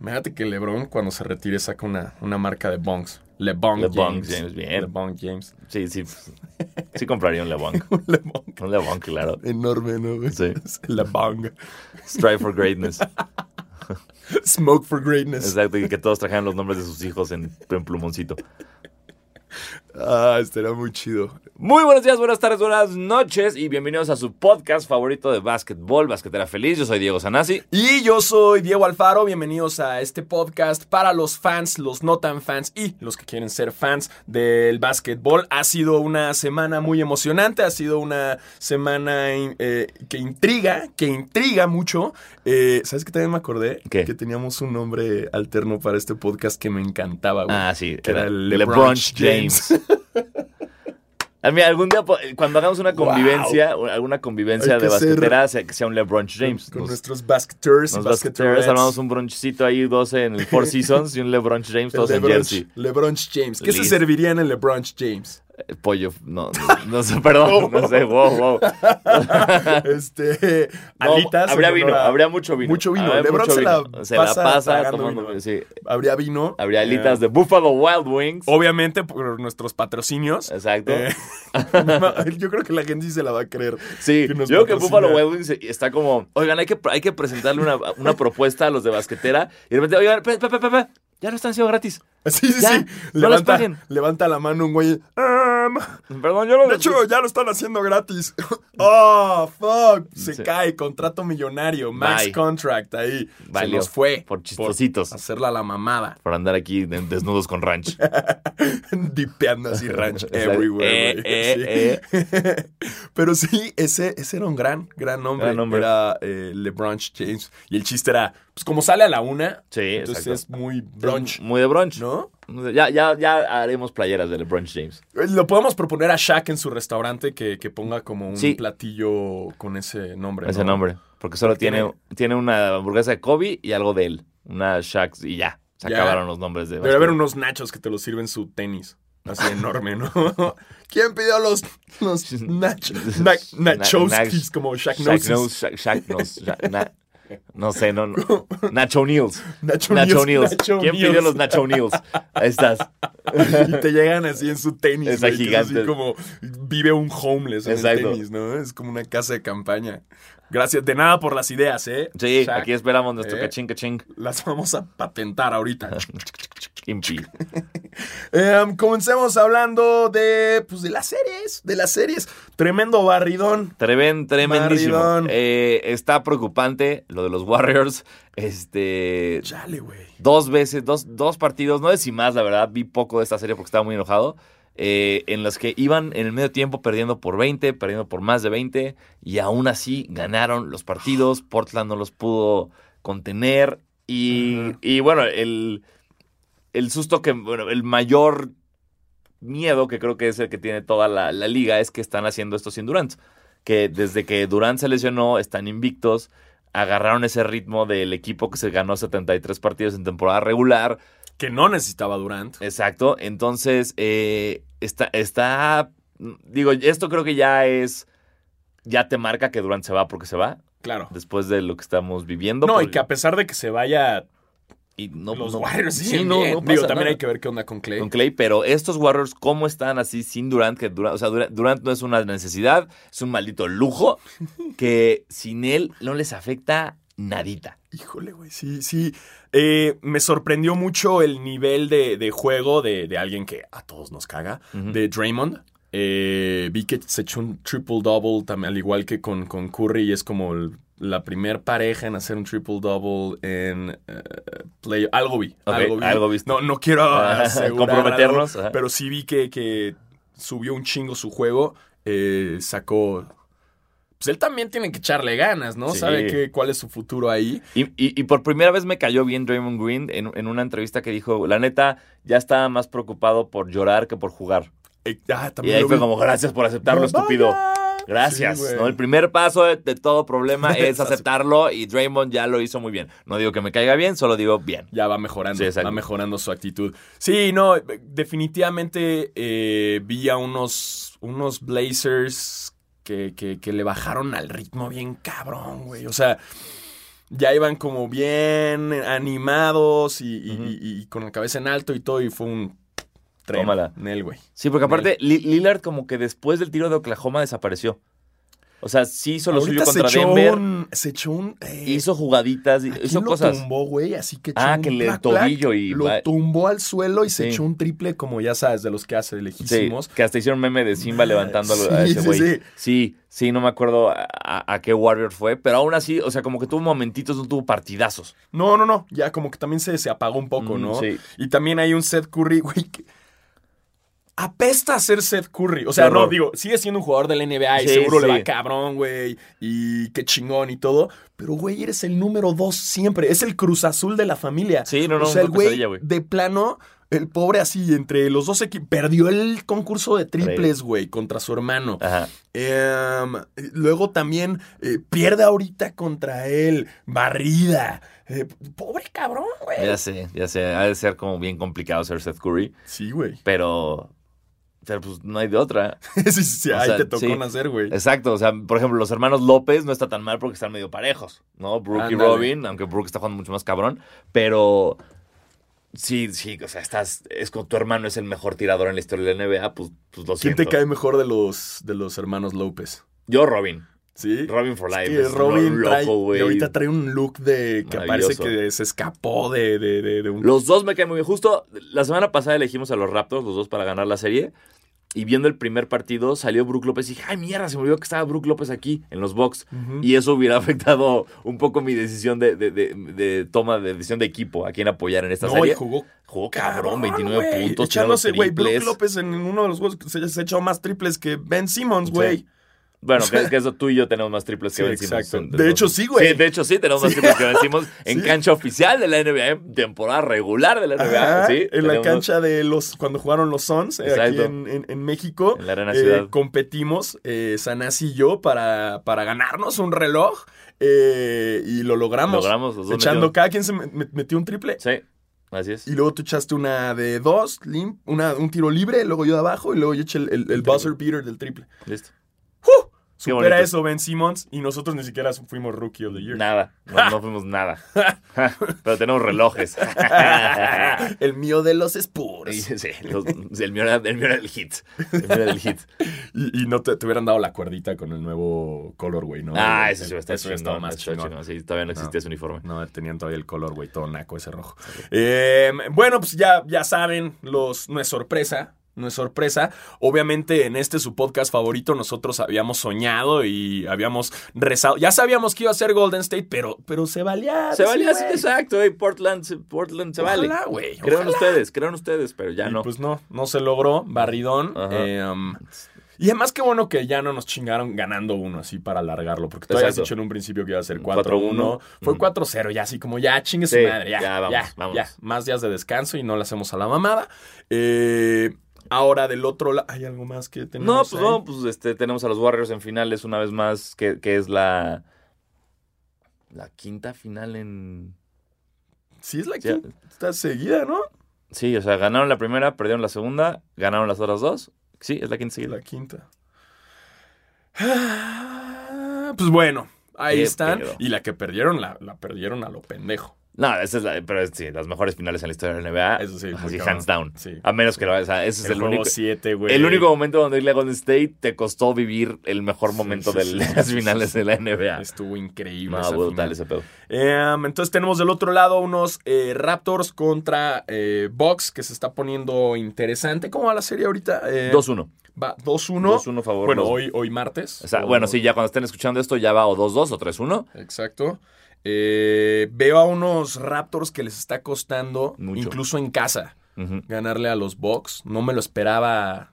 Imagínate que LeBron cuando se retire saca una, una marca de bongs. LeBron James. James, bien. LeBron James. Sí, sí. Sí compraría un LeBron. Un LeBron. Un LeBron, claro. Enorme, ¿no? Sí. LeBron. Strive for greatness. Smoke for greatness. Exacto, y que todos trajeran los nombres de sus hijos en, en plumoncito. Ah, estaría muy chido. Muy buenos días, buenas tardes, buenas noches y bienvenidos a su podcast favorito de básquetbol, Basquetera Feliz. Yo soy Diego Sanasi. Y yo soy Diego Alfaro, bienvenidos a este podcast para los fans, los no tan fans y los que quieren ser fans del básquetbol. Ha sido una semana muy emocionante, ha sido una semana eh, que intriga, que intriga mucho. Eh, ¿Sabes qué también me acordé? ¿Qué? Que teníamos un nombre alterno para este podcast que me encantaba, güey. Ah, sí, Que era LeBron James. Ah, mira, algún día, cuando hagamos una convivencia, alguna convivencia de que ser- basquetera, sea- que sea un LeBron James. Con Nos- nuestros basqueterettes. basqueteros armamos un brunchcito ahí, 12 en el Four Seasons y un LeBron James, El todos en LeBron, jersey. LeBron James. ¿Qué se serviría en el LeBron James? Pollo, no, no, no sé, perdón, no sé, wow, wow. este. No, alitas. habría vino, a- habría mucho vino. Mucho vino. Habría LeBron mucho se la se pasa la pasa tragando tomando, vino. sí. Habría vino. Habría alitas Eh, de Buffalo Wild Wings. Obviamente por nuestros patrocinios. Exacto. Eh, yo creo que la gente sí se la va a creer. Sí, yo creo que. Buffalo Wild Wings está como, oigan, hay que, hay que presentarle una, una propuesta a los de basquetera. Y de repente, oigan, pe, pe, pe, ya no están siendo gratis. Sí, sí, Ya, sí. no Levanta, levanta la mano un güey. "Um, Perdón, yo lo de hecho, ya lo están haciendo gratis. oh, fuck. Se Sí. cae. Contrato millonario. Max Bye. contract ahí. Se nos fue. Por chistositos. hacerla la mamada. por andar aquí desnudos con ranch. Dipeando así ranch everywhere. Eh, eh, Sí. Pero sí, ese, ese era un gran, gran nombre. Gran nombre. Era eh, LeBron James. Y el chiste era, pues como sale a la una, Sí, entonces exacto. es muy brunch, Muy de brunch. ¿no? Ya, ya, ya haremos playeras de LeBron James. Eh, Lo podemos proponer a Shaq en su restaurante que, que ponga como un Sí. platillo con ese nombre. Ese ¿no? nombre. Porque solo Tiene- tiene, tiene una hamburguesa de Kobe y algo de él. Una Shaq y ya. Se Ya. acabaron los nombres de Debe haber unos nachos que te los sirven su tenis. Así enorme, ¿no? ¿Quién pidió los, los nachos? Na, como Shaq Shaq Knows. knows, Shaq, Shaq knows, Shaq- na- no sé, no, no. Nacho Neals. Nacho, Nacho Neals, Neals. Nacho ¿Quién pidió los Nacho Neals? Ahí estás. y te llegan así en su tenis. Está güey, que es gigante. así como vive un homeless en Exacto. el tenis, ¿no? Es como una casa de campaña. Gracias, de nada por las ideas, ¿eh? Sí, Shaq, aquí esperamos nuestro ¿eh? cachín, cachín. Las vamos a patentar ahorita. Impi. Em, comencemos hablando de, pues, de las series, de las series. Tremendo barridón. Tremen, tremendísimo. Barridón. Eh, está preocupante lo de los Warriors. Este. Chale, güey. Dos veces, dos, dos partidos, no sé si más, la verdad. Vi poco de esta serie porque estaba muy enojado. Eh, en los que iban en el medio tiempo perdiendo por 20, perdiendo por más de 20. Y aún así ganaron los partidos. Portland no los pudo contener. Y, y bueno, el, el susto que, bueno, el mayor miedo que creo que es el que tiene toda la, la liga es que están haciendo esto sin Durant. Que desde que Durant se lesionó están invictos, agarraron ese ritmo del equipo que se ganó 73 partidos en temporada regular. Que no necesitaba Durant. Exacto, entonces eh, está, está, digo, esto creo que ya es, ya te marca que Durant se va porque se va, Claro. después de lo que estamos viviendo. No, y que a pesar de que se vaya y no, los no- Warriors, sí, no, no Digo, pasa también nada. hay que ver qué onda con Clay. con Clay, pero estos Warriors, ¿cómo están así sin Durant? Que Durant, o sea, Durant, Durant no es una necesidad, es un maldito lujo que sin él no les afecta nadita. Híjole, güey, sí, sí. Eh, me sorprendió mucho el nivel de, de juego de, de alguien que a todos nos caga, de Draymond. Eh, vi que se echó un triple-double, también, al igual que con, con Curry, y es como el- la primer pareja en hacer un triple-double en eh, play. Algo vi, algo vi. algo. No, no quiero comprometernos, algo, pero sí vi que, que subió un chingo su juego, eh, sacó... Pues él también tiene que echarle ganas, ¿no? Sí. Sabe que, cuál es su futuro ahí. Y, y- y por primera vez me cayó bien Draymond Green en, en una entrevista que dijo, la neta, ya estaba más preocupado por llorar que por jugar. Eh, ah, Y también ahí lo fue vi. como, gracias por aceptarlo, No, estúpido. Gracias. Sí, güey. ¿no? El primer paso de, de todo problema es aceptarlo y Draymond ya lo hizo muy bien. No digo que me caiga bien, solo digo bien. Ya va mejorando, Sí, va mejorando su actitud. Sí, no, definitivamente eh, vi a unos, unos Blazers que, que- que le bajaron al ritmo bien cabrón, güey. O sea, ya iban como bien animados y, y- Ujú. y- y con la cabeza en alto y todo, y fue un tren. Tómala. Nel, güey. Sí, porque aparte Li- Lillard como que después del tiro de Oklahoma desapareció. O sea, sí hizo lo suyo Ahorita se contra echó Denver, un. Se echó un. eh, hizo jugaditas, ¿a hizo lo cosas. tumbó, güey, así que echó Ah, un que le- plac, tobillo plac, y Lo va- tumbó al suelo y se Sí. echó un triple, como ya sabes, de los que hace Sí, lejísimos. que hasta hicieron meme de Simba levantando a ese güey. sí. Sí, sí, no me acuerdo a, a- a qué Warrior fue, pero aún así, o sea, como que tuvo momentitos, no tuvo partidazos. No, no, no. Ya como que también se, se apagó un poco, Mm, ¿no? sí. Y también hay un Seth Curry, güey, que apesta a ser Seth Curry. O sea, no, digo, sigue siendo un jugador del NBA y Sí, seguro le va cabrón, güey. Y qué chingón y todo. Pero, güey, eres el número dos siempre. Es el Cruz Azul de la familia. Sí, no, no, O sea, el güey. de plano, el pobre así, entre los dos equipos, perdió el concurso de triples, güey, contra su hermano. Ajá. Em, luego también eh, pierde ahorita contra él, barrida. Eh, pobre cabrón, güey. Ya sé, ya sé, ha de ser como bien complicado ser Seth Curry, Sí, güey. pero, pero pues no hay de otra. sí, sí, ahí sea, te tocó sí. nacer, güey. Exacto, o sea, por ejemplo, los hermanos López no está tan mal porque están medio parejos, ¿no? Brooke y. Robin, aunque Brooke está jugando mucho más cabrón, pero sí, sí, o sea, estás, es como tu hermano es el mejor tirador en la historia de la NBA, pues, pues lo ¿Quién siento. te cae mejor de los, de los hermanos López? Yo, Robin. ¿Sí? Robin for Es Life. que Robin trae, loco, güey. y ahorita trae un look de que parece que se escapó de, de, de, de un... Los dos me caen muy bien. Justo la semana pasada elegimos a los Raptors, los dos para ganar la serie. Y viendo el primer partido, salió Brook López y dije, ay, mierda, se me olvidó que estaba Brook López aquí, en los box. Y eso hubiera afectado un poco mi decisión de, de- de- de toma de decisión de equipo, a quién apoyar en esta no, serie. jugó Jugó cabrón, 29 güey. puntos, Echándose, güey, Brook. López en uno de los juegos se, se echó más triples que Ben Simmons, Sí. Bueno, que, que eso tú y yo tenemos más triples Sí, que vencimos. exacto. De hecho, sí, güey. Sí, de hecho, sí, tenemos más Sí. triples que vencimos en Sí. cancha oficial de la NBA, en temporada regular de la NBA. Ajá, sí, en la cancha de los cuando jugaron los Suns eh, aquí en, en- en México. En la Arena eh, Ciudad. competimos, eh, Sanasi y yo, para, para ganarnos un reloj. eh, y lo logramos. Logramos, los dos Echando, metimos. cada quien se me- me- metió un triple. Sí, así es. Y luego tú echaste una de dos, lim- una, un tiro libre, luego yo de abajo, y luego yo eché el, el- el buzzer beater del triple. Listo. ¡Uh! Supera eso Ben Simmons y nosotros ni siquiera fuimos Rookie of the Year. Nada, no, no fuimos nada. Pero tenemos relojes. el mío de los Spurs. sí, los- el, mío era, el mío era el hit. El mío era el hit. Y, y no te, te hubieran dado la cuerdita con el nuevo colorway, ¿no? ah, eso sí más eso está chingón. chingón. Sí, todavía no existía No. ese uniforme. No, tenían todavía el color, güey, todo naco ese rojo. Eh, bueno, pues ya, ya saben, los, no es sorpresa. No es sorpresa. Obviamente, en este su podcast favorito, nosotros habíamos soñado y habíamos rezado. Ya sabíamos que iba a ser Golden State, pero, pero se valía. Se valía, sí, exacto. eh, Portland, Portland se vale. Güey. Crean ojalá. ustedes, crean ustedes, pero ya Y no. Pues no, no se logró. Barridón. Eh, um, y además, qué bueno que ya no nos chingaron ganando uno así para alargarlo. Porque tú habías dicho en un principio que iba a ser 4-1. 4-1. Fue Ujú. 4-0, ya así como ya chingue su madre. Ya, ya, ya, vamos, ya, vamos. ya. Más días de descanso y no le hacemos a la mamada. Eh, ahora del otro lado. ¿Hay algo más que tenemos? No, pues ahí? no, pues este, tenemos a los Warriors en finales una vez más, que, que es la, la quinta final en... Sí, es la que está seguida, ¿no? Sí, o sea, ganaron la primera, perdieron la segunda, ganaron las otras dos. Sí, es la quinta seguida. La quinta. Ah, Pues bueno, ahí Qué están. pedo. Y la que perdieron, la, la perdieron a lo pendejo. No, esa es la, pero es, sí, las mejores finales en la historia de la NBA. Eso sí, Así, hands down. Sí. A menos que lo o sea, ese es el, el, juego único. 7, güey. El único momento donde irle a Golden State te costó vivir el mejor momento sí, de las finales de la NBA. Estuvo increíble. No, esa brutal ese pedo. Em, entonces tenemos del otro lado unos eh, Raptors contra eh, Bucks que se está poniendo interesante. ¿Cómo va la serie ahorita? Eh, 2-1. Va 2-1. 2-1 favor. Bueno, hoy, hoy martes. o sea, O- bueno, sí, ya cuando estén escuchando esto ya va o 2-2 o 3-1. Exacto. Eh, veo a unos Raptors que les está costando, Mucho. incluso en casa, ganarle a los Bucks. No me lo esperaba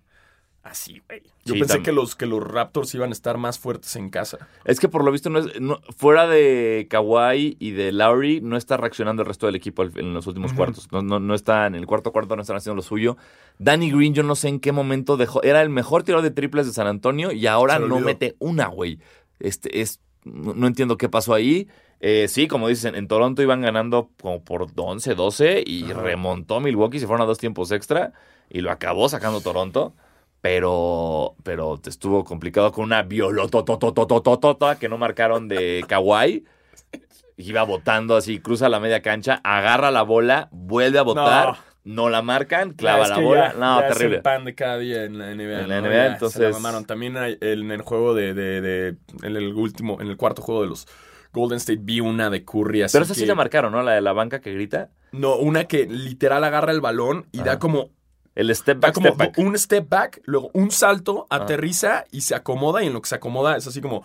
así, güey. Yo Sí, pensé que los, que los Raptors iban a estar más fuertes en casa. Es que por lo visto no es no- fuera de Kawhi y de Lowry no está reaccionando el resto del equipo en los últimos cuartos. No, no, no está en el cuarto cuarto, no están haciendo lo suyo. Danny Green, yo no sé en qué momento dejó. Era el mejor tirador de triples de San Antonio y ahora no mete una, güey. Este es. No entiendo qué pasó ahí. Eh, sí, como dices, en, Toronto iban ganando como por 11, 12 y Ajá. remontó Milwaukee, se fueron a dos tiempos extra y lo acabó sacando Toronto. Pero, pero estuvo complicado con una violototototototota que no marcaron de Kawhi. iba botando así, cruza la media cancha, agarra la bola, vuelve a botar, no, la marcan, clava Es la bola. ya- no, ya terrible. Es el pan de cada día en la NBA. En la ¿no? NBA, Ya se entonces- la mamaron. También hay- en el juego de, de- de- En el último, en el cuarto juego de los Golden State vi una de Curry así. Pero esa sí la marcaron, ¿no? La de la banca que grita. No, una que literal agarra el balón y da Ajá. como El step Da back, como step back. un step back, luego un salto, Ah. aterriza y se acomoda. Y en lo que se acomoda es así como,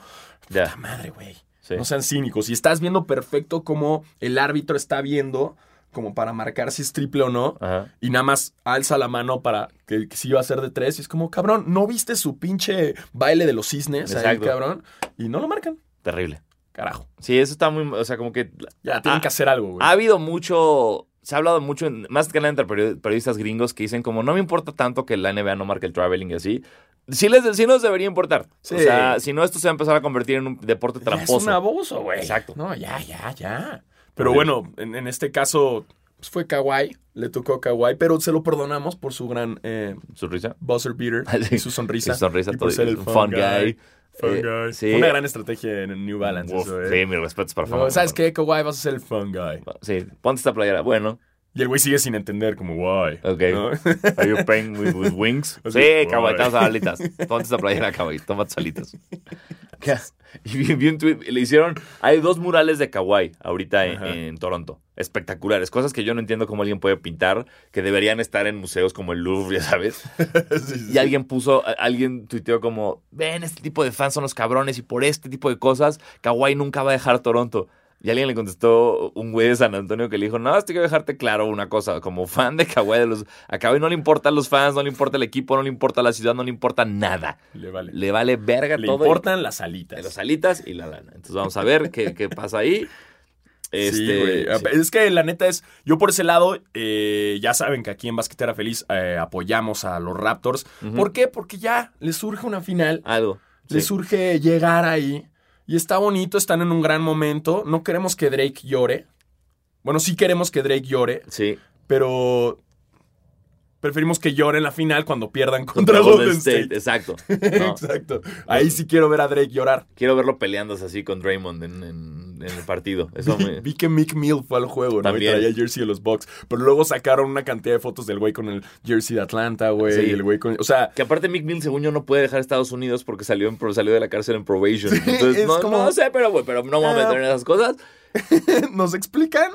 Ya, ¡puta madre, güey! sí. No sean cínicos. Y estás viendo perfecto cómo el árbitro está viendo, como para marcar si es triple o no. Ajá. Y nada más alza la mano para que, que si iba a ser de tres. Y es como, cabrón, ¿no viste su pinche baile de los cisnes ahí, cabrón? Y no lo marcan. Terrible. Carajo. Sí, eso está muy. O sea, como que. Ya, tienen que hacer algo, güey. Ha habido mucho. Se ha hablado mucho, más que nada entre period- periodistas gringos que dicen como no me importa tanto que la NBA no marque el traveling y así. Sí, les, sí nos debería importar. Sí. O sea, si no, esto se va a empezar a convertir en un deporte Ya tramposo. Es un abuso, güey. Exacto. No, ya, ya, ya. Pero bueno, en, en este caso pues fue Kawhi, le tocó Kawhi, pero se lo perdonamos por su gran eh, Su risa. buzzer beater y su sonrisa. Y su sonrisa, y por todo- ser el un fun, fun guy. guy. Fun Eh, guy. sí. Fue una gran estrategia en New Balance. Uf, eso, eh. Sí, mis respetos para No, favor. ¿Sabes qué? Kawhi vas a ser el fun guy. Sí, ponte esta playera. Bueno, Y el güey sigue sin entender, como, why. Ok. ¿no? Are you playing with, with wings? Así, sí, a dar alitas. Ponte esta playera, toma tus alitas. Y vi, vi un tweet, le hicieron, hay dos murales de Kawhi ahorita en, Toronto, espectaculares, cosas que yo no entiendo cómo alguien puede pintar, que deberían estar en museos como el Louvre, ya sabes. Sí, sí, Y alguien puso, alguien tuiteó como, ven, este tipo de fans son los cabrones y por este tipo de cosas, Kawhi nunca va a dejar Toronto. Y alguien le contestó, un güey de San Antonio que le dijo, no, estoy que dejarte claro una cosa, como fan de Kawhi, de los, a Kawhi no le importan los fans, no le importa el equipo, no le importa la ciudad, no le importa nada. Le vale. Le vale verga Le todo. importan las alitas. las alitas y la lana. Entonces vamos a ver qué, qué pasa ahí. Este, Sí, güey. sí. Es que la neta es, yo por ese lado, eh, ya saben que aquí en Basquetera Feliz eh, apoyamos a los Raptors. ¿Por qué? Porque ya les surge una final, Algo. les Sí. surge llegar ahí. Y está bonito, están en un gran momento. No queremos que Drake llore. Bueno, sí queremos que Drake llore, Sí. pero preferimos que llore en la final cuando pierdan contra, Golden, State. Exacto. No, Exacto. Ahí sí quiero ver a Drake llorar. quiero verlo peleándose así con Draymond en, en- en el partido. Eso Vi, me... vi que Mick Mill fue al juego, ¿no? También. Y traía el jersey de los Bucks. Pero luego sacaron una cantidad de fotos del güey con el jersey de Atlanta, güey. Sí. Y el güey con. O sea, Que aparte Mick Mill, según yo, no puede dejar Estados Unidos porque salió, en, salió de la cárcel en probation. Entonces, es no, como- no sé, pero, güey, pero no vamos a Ah. meter en esas cosas. ¿nos explican?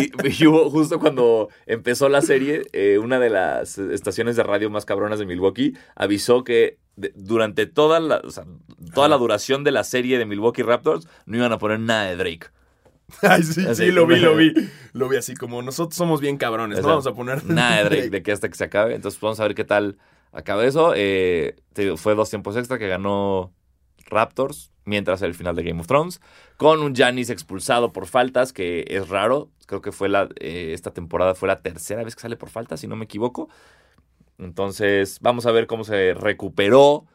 Y, y hubo justo cuando empezó la serie, eh, una de las estaciones de radio más cabronas de Milwaukee avisó que de- durante toda la, o sea, toda la duración de la serie de Milwaukee Raptors no iban a poner nada de Drake. Ay, sí, Así, sí, lo vi, lo vi. Lo vi así como nosotros somos bien cabrones, O ¿no? Vamos a poner. Nada de Drake, de que hasta que se acabe. Entonces vamos a ver qué tal acaba eso. Eh, fue dos tiempos extra que ganó Raptors mientras el final de Game of Thrones. Con un Giannis expulsado por faltas, que es raro. Creo que fue la, eh, esta temporada fue la tercera vez que sale por faltas, si no me equivoco. Entonces, vamos a ver cómo se recuperó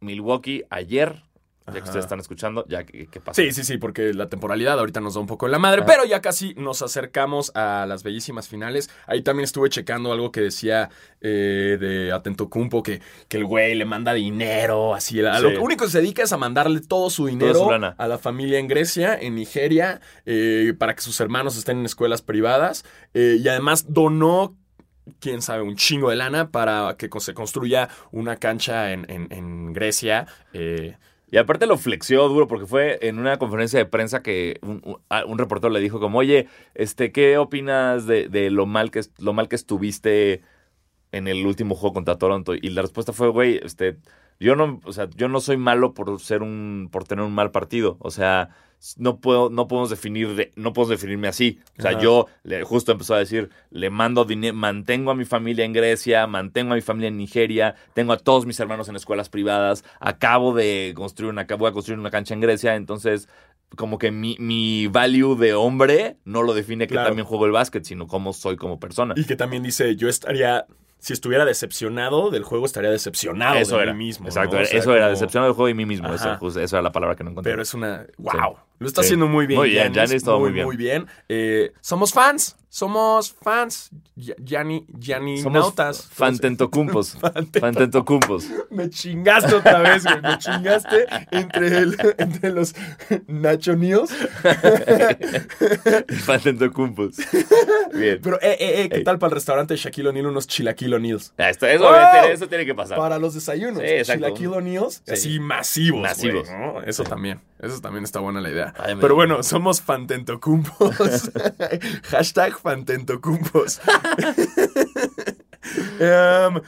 Milwaukee ayer. Ya que Ajá. ustedes están escuchando, ya que, qué pasó. Sí, sí, sí, porque la temporalidad ahorita nos da un poco en la madre, pero ya casi nos acercamos a las bellísimas finales. Ahí también estuve checando algo que decía eh, de Atento Cumpo, que, que el güey le manda dinero, así. A Sí. Lo único que se dedica es a mandarle todo su dinero su a la familia en Grecia, en Nigeria, eh, para que sus hermanos estén en escuelas privadas. eh, y además donó quién sabe, un chingo de lana para que se construya una cancha en, en- en Grecia. eh, Y aparte lo flexió duro porque fue en una conferencia de prensa que un, un- reportero le dijo como, oye, este, ¿qué opinas de, de lo, mal que, lo mal que estuviste en el último juego contra Toronto? Y la respuesta fue, güey, este, yo no, o sea, yo no soy malo por ser un, por tener un mal partido. O sea, no puedo, no podemos definir, de- no podemos definirme así. O sea, Ajá. yo le- justo empezó a decir, le mando dinero, mantengo a mi familia en Grecia, mantengo a mi familia en Nigeria, tengo a todos mis hermanos en escuelas privadas, acabo de construir una, voy a construir una cancha en Grecia, entonces como que mi, mi value de hombre no lo define que Claro. también juego el básquet, sino cómo soy como persona. Y que también dice, yo estaría, si estuviera decepcionado del juego, estaría decepcionado Eso de era. mí mismo. Exacto, ¿no? O sea, eso era decepcionado del juego y mí mismo. Eso, justo- esa era la palabra que no encontré. Pero es una... ¡Wow! Lo está Sí. haciendo muy bien. Muy bien, Giannis, todo muy, muy bien. Muy bien. Eh, somos fans. Somos fans. Ya- Gianni, Gianni Somos Nautas. fantentocumpos. Fantentocumpos. Me chingaste otra vez, güey. Me chingaste entre, el- entre los Nacho News. Fantentocumpos. Bien. Pero, eh, eh, eh, ¿qué Ey. tal para el restaurante Shaquille O'Neal unos chilaquil O'Neals? Ah, esto- eso, obviamente, eso tiene que pasar. Para los desayunos. Sí, exacto. Chilaquil O'Neals. Sí. Así masivos. Masivos. güey, ¿no? Eso también. Eso también está buena la idea. Ay, Pero bueno, somos fantentocumpos. Hashtag fantentocumpos. Em,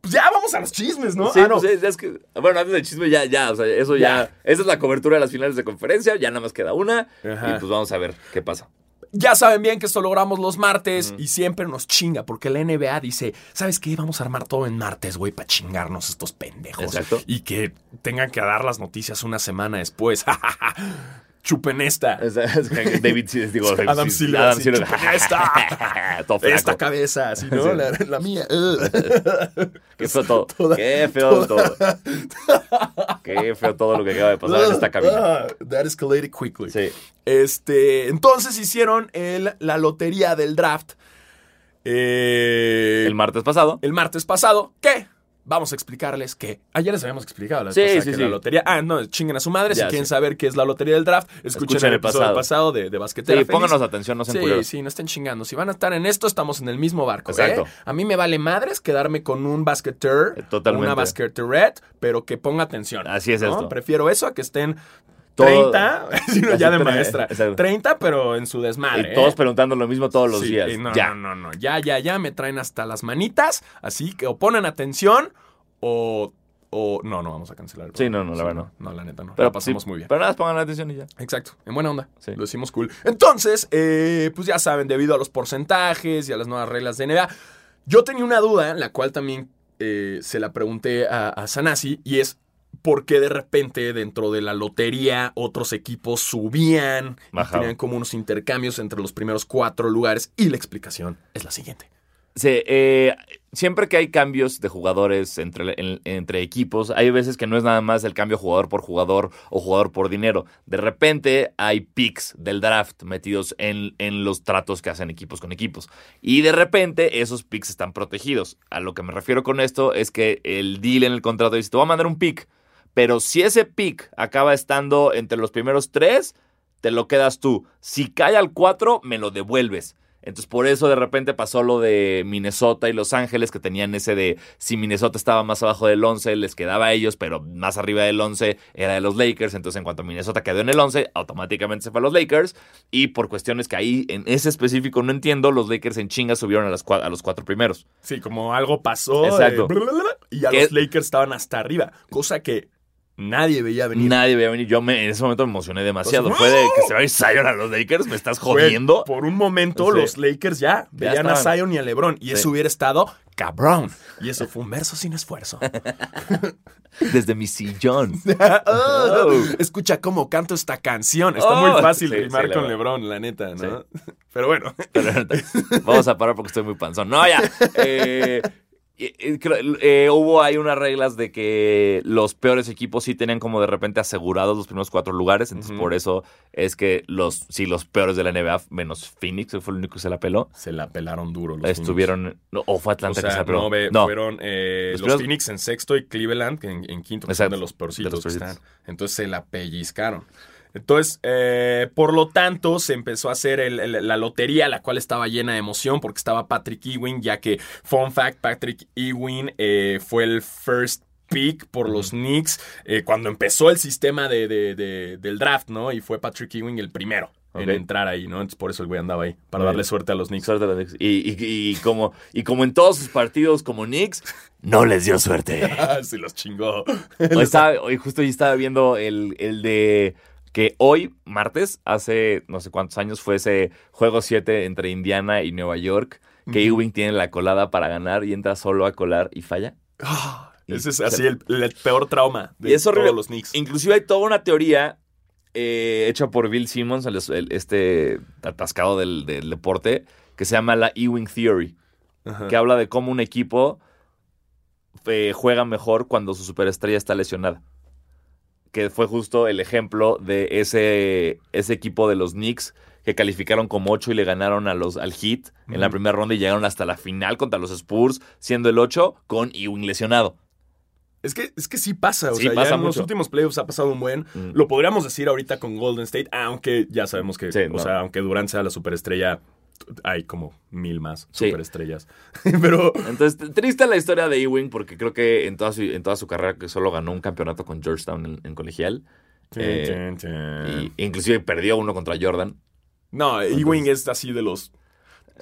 pues ya vamos a los chismes, ¿no? Sí, Ah, no. pues es, es que, bueno, antes del chisme ya, ya, o sea, eso ya, Ya. esa es la cobertura de las finales de conferencia, ya nada más queda una, Ajá. y pues vamos a ver qué pasa. Ya saben bien que esto logramos los martes y siempre nos chinga porque la NBA dice, ¿sabes qué? Vamos a armar todo en martes, güey, para chingarnos estos pendejos. Exacto. Y que tengan que dar las noticias una semana después. Chupen esta. Es- es David, digo, Adam Silver, Adam Silver. chupa esta. Esta cabeza, así, ¿no? Sí. La, la mía. Qué feo todo. Toda- Qué feo todo. Qué feo todo lo que acaba de pasar en esta cabina. Ah, That escalated quickly. Sí. Este, entonces hicieron el, la lotería del draft. eh, El martes pasado. el martes pasado, que vamos a explicarles que ayer les habíamos explicado la, Sí, sí, que sí. la lotería. Ah, no, chinguen a su madre. Ya, si quieren saber qué es la lotería del draft, escuchen, Escuchen el episodio pasado. pasado de, de Basquetera Sí, Feliz. pónganos atención, no sean Sí, sí, no estén chingando. Si van a estar en esto, estamos en el mismo barco. Exacto. ¿eh? A mí me vale madres quedarme con un basketer, Eh, totalmente. una basqueteret, pero que ponga atención. Así es ¿no? esto. Prefiero eso a que estén Todo- 30, sino ya de maestra. exacto. 30, pero en su desmadre. Y todos ¿eh? preguntando lo mismo todos los Sí, días. no, ya. no, no, no. Ya, ya, ya me traen hasta las manitas. Así que o ponen atención o. o no, no vamos a cancelar. el Sí, no, no, la verdad No, la neta no. Pero la pasamos sí, muy bien. Pero nada, pongan atención y ya. Exacto, en buena onda. Sí. Lo decimos cool. Entonces, eh, pues ya saben, debido a los porcentajes y a las nuevas reglas de NBA, yo tenía una duda, la cual también eh, se la pregunté a, a Sanasi, y es por qué de repente dentro de la lotería otros equipos subían y tenían como unos intercambios entre los primeros cuatro lugares. Y la explicación es la siguiente. Sí, eh, siempre que hay cambios de jugadores entre, en- entre equipos, hay veces que no es nada más el cambio jugador por jugador o jugador por dinero. De repente hay picks del draft metidos en, en los tratos que hacen equipos con equipos. Y de repente esos picks están protegidos. A lo que me refiero con esto es que el deal en el contrato dice, te voy a mandar un pick, pero si ese pick acaba estando entre los primeros tres, te lo quedas tú. Si cae al 4, me lo devuelves. Entonces, por eso de repente pasó lo de Minnesota y Los Ángeles, que tenían ese de si Minnesota estaba más abajo del 11, les quedaba a ellos, pero más arriba del 11 era de los Lakers. Entonces, en cuanto Minnesota quedó en el 11, automáticamente se fue a los Lakers. Y por cuestiones que ahí en ese específico no entiendo, los Lakers en chinga subieron a, las a los cuatro primeros. Sí, como algo pasó. Exacto. eh, blablabla, y ¿Qué? los Lakers estaban hasta arriba. Cosa que nadie veía venir. Nadie veía venir. Yo me, en ese momento me emocioné demasiado. Pues, Fue de que se va a ir Zion a los Lakers, me estás jodiendo. por un momento Sí. los Lakers ya veían a. Zion y a LeBron. Y Sí. eso hubiera estado cabrón. Y eso fue un verso sin esfuerzo. Desde mi sillón. Oh, Escucha cómo canto esta canción. Está Oh, muy fácil sí, rimar sí, con. LeBron, la neta, ¿no? Pero bueno. Pero, Vamos a parar porque estoy muy panzón. No, ya. Eh, eh, eh, eh, hubo ahí unas reglas de que los peores equipos sí tenían como de repente asegurados los primeros cuatro lugares. Entonces, por eso es que los, sí, los peores de la NBA, menos Phoenix, fue el único que se la peló, Se la pelaron duro los estuvieron. no, o fue. Atlanta O que se la peló. no, ve, No, fueron eh, Los Phoenix en sexto y Cleveland en, en quinto, que son Exacto, de los peorcitos de los que peorcitos. están. Entonces se la pellizcaron. Entonces, eh, por lo tanto, se empezó a hacer el- el- la lotería, la cual estaba llena de emoción porque estaba Patrick Ewing, ya que, fun fact, Patrick Ewing eh, fue el first pick por los Knicks eh, cuando empezó el sistema de, de- de- del draft, ¿no? Y fue Patrick Ewing el primero en entrar ahí, ¿no? Entonces por eso el güey andaba ahí, para darle suerte a los Knicks. suerte a los Knicks. Y, y- y como, y como en todos sus partidos como Knicks, no les dio suerte. Se los chingó. Hoy, estaba, hoy justo hoy estaba viendo el, el de que hoy, martes, hace no sé cuántos años, fue ese juego 7 entre Indiana y Nueva York, que. Ewing tiene la colada para ganar y entra solo a colar y falla. Ah, Y- Ese es así el, el peor trauma de Y es horrible. todos los Knicks. Inclusive hay toda una teoría eh, hecha por Bill Simmons, el- el- este atascado del, del deporte, que se llama la Ewing Theory. Que habla de cómo un equipo eh, juega mejor cuando su superestrella está lesionada. Que fue justo el ejemplo de ese, ese equipo de los Knicks que calificaron como 8 y le ganaron a los, al Heat en la primera ronda y llegaron hasta la final contra los Spurs, siendo el 8 con Ewing lesionado. Es que, es que sí pasa, o Sí, sea, pasa ya en los últimos playoffs ha pasado un buen. Mm. Lo podríamos decir ahorita con Golden State, aunque ya sabemos que, Sí, o no. sea, aunque Durant sea la superestrella, hay como mil más Sí. superestrellas. Pero Entonces, triste la historia de Ewing porque creo que en toda su, en toda su carrera que solo ganó un campeonato con Georgetown en, en colegial. Eh, Y inclusive perdió uno contra Jordan. No, Ewing es así de los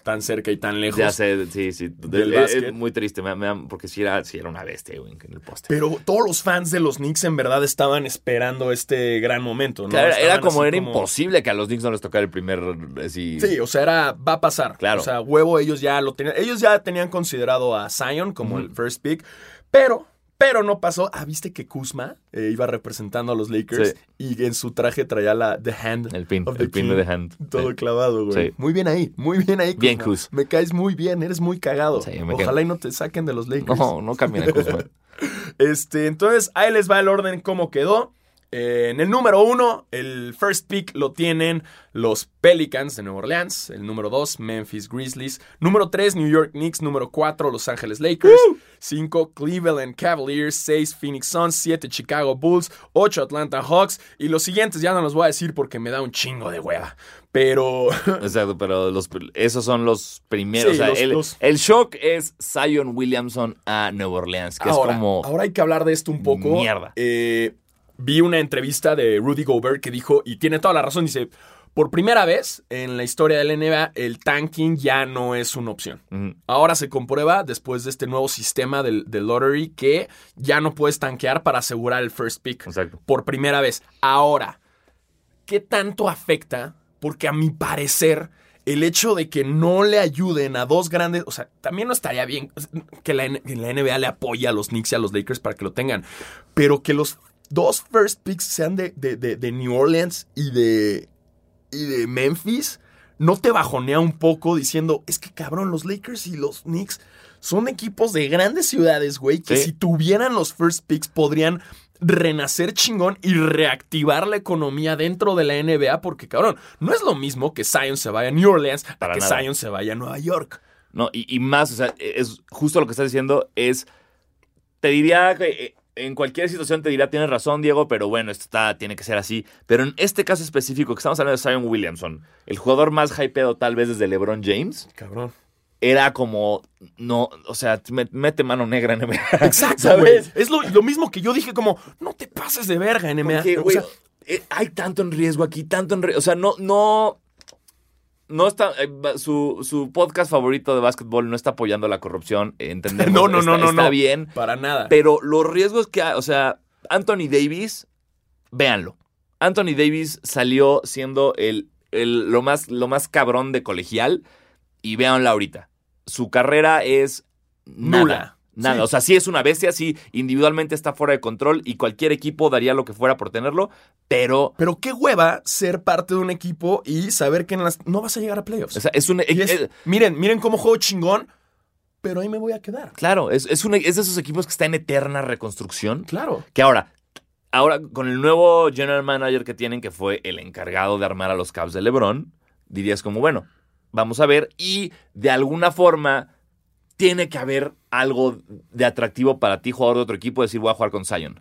tan cerca y tan lejos. Ya sé, sí, sí. Del Es- muy triste, me- me da- porque sí era, sí era una bestia Ewing en el poste. Pero todos los fans de los Knicks en verdad estaban esperando este gran momento, ¿no? Claro, era como, era imposible que a los Knicks no les tocara el primer... Así, Sí, o sea, era, va a pasar. Claro. O sea, huevo, ellos ya lo tenían. Ellos ya tenían considerado a Zion como el first pick, pero, pero no pasó. Ah, viste que Kuzma eh, iba representando a los Lakers Sí. y en su traje traía la The Hand. El pin, of the el pin de The Hand. Todo Sí. clavado, güey. Sí. Muy bien ahí, muy bien ahí. Bien, Kuzma. Kuz. Me caes muy bien, eres muy cagado. Ojalá quedo. y no te saquen de los Lakers. No, no cambien a Kuzma. Este, entonces, ahí les va el orden cómo quedó. Eh, en el número uno, el first pick lo tienen los Pelicans de Nueva Orleans. El número dos, Memphis Grizzlies. Número tres, New York Knicks. Número cuatro, Los Ángeles Lakers. Cinco, Cleveland Cavaliers. Seis, Phoenix Suns. Siete, Chicago Bulls. Ocho, Atlanta Hawks. Y los siguientes ya no los voy a decir porque me da un chingo de hueva. Pero Exacto, pero los, esos son los primeros. Sí, o sea, los- el, los- el shock es Zion Williamson a Nueva Orleans, que ahora, es como... ahora hay que hablar de esto un poco. Mierda. Eh, vi una entrevista de Rudy Gobert que dijo, y tiene toda la razón, dice, por primera vez en la historia de la NBA, el tanking ya no es una opción. Ahora se comprueba, después de este nuevo sistema del, del lottery, que ya no puedes tanquear para asegurar el first pick. Exacto. Por primera vez. Ahora, ¿qué tanto afecta? Porque a mi parecer, el hecho de que no le ayuden a dos grandes. O sea, también no estaría bien que la, que la NBA le apoye a los Knicks y a los Lakers para que lo tengan. Pero que los dos first picks sean de, de- de- de New Orleans y de, y de Memphis, ¿no te bajonea un poco diciendo, es que cabrón, los Lakers y los Knicks son equipos de grandes ciudades, güey, que Sí. si tuvieran los first picks podrían renacer chingón y reactivar la economía dentro de la NBA, porque cabrón, no es lo mismo que Zion se vaya a New Orleans a Para que nada. Zion se vaya a Nueva York. No, y, y más, o sea, es justo lo que estás diciendo es, te diría que eh, en cualquier situación te diría, tienes razón, Diego, pero bueno, esto está, tiene que ser así. Pero en este caso específico, que estamos hablando de Zion Williamson, el jugador más hypeado tal vez desde LeBron James, Cabrón. era como, no, o sea, me- mete mano negra en NBA. Exacto, güey. Es lo, lo mismo que yo dije como, no te pases de verga, NBA. Porque, O güey, sea, eh, hay tanto en riesgo aquí, tanto en riesgo. O sea, no, no. No está. eh, su, su podcast favorito de básquetbol no está apoyando la corrupción. eh, Entendemos. no, no, está, no, no, Está no. bien. Para nada. Pero los riesgos que hay. O sea, Anthony Davis, véanlo. Anthony Davis salió siendo el, el- lo, más, lo más cabrón de colegial. Y véanlo ahorita. Su carrera es. Nula. Nada, Sí. o sea, sí es una bestia, sí, individualmente está fuera de control y cualquier equipo daría lo que fuera por tenerlo, pero Pero qué hueva ser parte de un equipo y saber que en las, no vas a llegar a playoffs. o sea, es un... Es, eh, miren, miren cómo juego chingón, pero ahí me voy a quedar. claro, es, es, un- es de esos equipos que está en eterna reconstrucción, Claro. que ahora, ahora con el nuevo general manager que tienen, que fue el encargado de armar a los Cavs de LeBron, dirías como, bueno, vamos a ver, y de alguna forma tiene que haber algo de atractivo para ti, jugador de otro equipo, decir voy a jugar con Zion.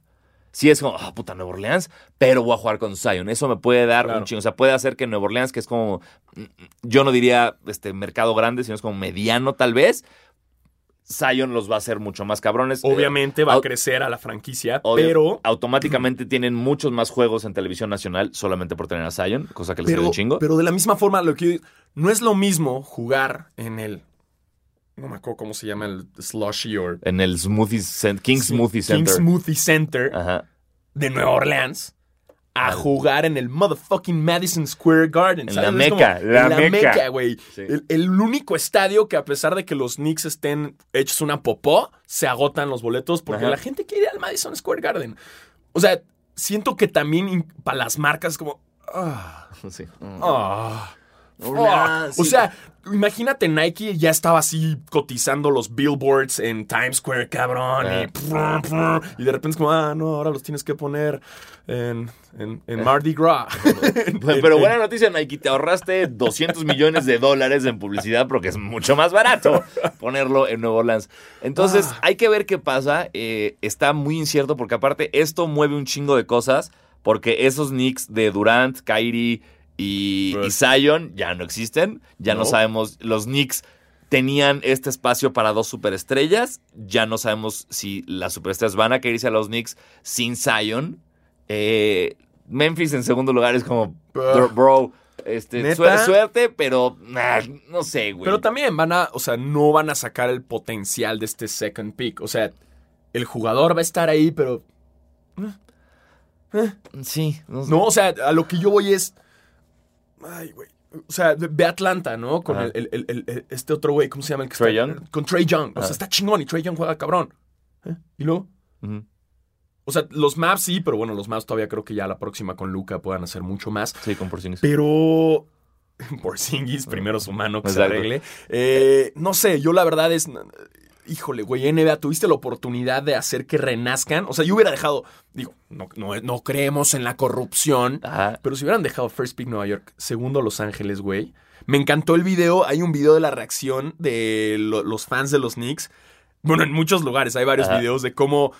Si es como, ah, puta, Nueva Orleans, pero voy a jugar con Zion. Eso me puede dar Claro. un chingo. O sea, puede hacer que Nueva Orleans, que es como, yo no diría este mercado grande, sino es como mediano tal vez, Zion los va a hacer mucho más cabrones. Obviamente va a crecer a la franquicia, Obvio, pero, automáticamente tienen muchos más juegos en televisión nacional solamente por tener a Zion, cosa que les sirve pero, un chingo. pero de la misma forma, lo que no es lo mismo jugar en el. No me acuerdo cómo se llama el slushy o. en el Smoothie Cent- King Smoothie King Center. Smoothie Center Ajá. de Nueva Orleans a jugar en el motherfucking Madison Square Garden. En la como- Meca, la en la Meca. Güey. Sí. El, el único estadio que a pesar de que los Knicks estén hechos una popó, se agotan los boletos porque Ajá. la gente quiere ir al Madison Square Garden. O sea, siento que también para las marcas como... ah, Sí. Mm. ah, Fuck. O sea, imagínate Nike ya estaba así cotizando los billboards en Times Square, cabrón. Y, prr, y de repente es como, ah, no, ahora los tienes que poner en, en, en Mardi Gras. Pero buena noticia, Nike, te ahorraste 200 millones de dólares en publicidad porque es mucho más barato ponerlo en Nueva Orleans. Entonces, Ah. hay que ver qué pasa. Eh, está muy incierto porque aparte esto mueve un chingo de cosas porque esos Knicks de Durant, Kyrie y, y Zion ya no existen. Ya no. No. sabemos, los Knicks tenían este espacio para dos superestrellas. Ya no sabemos si las superestrellas van a querer irse a los Knicks sin Zion. Eh, Memphis en segundo lugar es como, bro, bro, este, suerte, pero nah, no sé, güey. Pero también van a, o sea, no van a sacar el potencial de este second pick. O sea, el jugador va a estar ahí, pero Sí, no sé. No, o sea, a lo que yo voy es. Ay, güey. O sea, ve Atlanta, ¿no? Con el, el- el- el- este otro güey, ¿cómo se llama? El que está- Young. Con Trey Young. O sea, está chingón y Trey Young juega cabrón. ¿Eh? ¿Y luego? O sea, los maps sí, pero bueno, los maps todavía creo que ya la próxima con Luca puedan hacer mucho más. Sí, con Porzingis. Pero. Porzingis, primero su mano que se arregle. Eh, no sé, yo la verdad es. Híjole, güey, NBA, tuviste la oportunidad de hacer que renazcan. O sea, yo hubiera dejado. Digo, no, no, no creemos en la corrupción. Ajá. Pero si hubieran dejado First Pick Nueva York, segundo Los Ángeles, güey. Me encantó el video. Hay un video de la reacción de lo- los fans de los Knicks. Bueno, en muchos lugares hay varios Ajá. videos de cómo.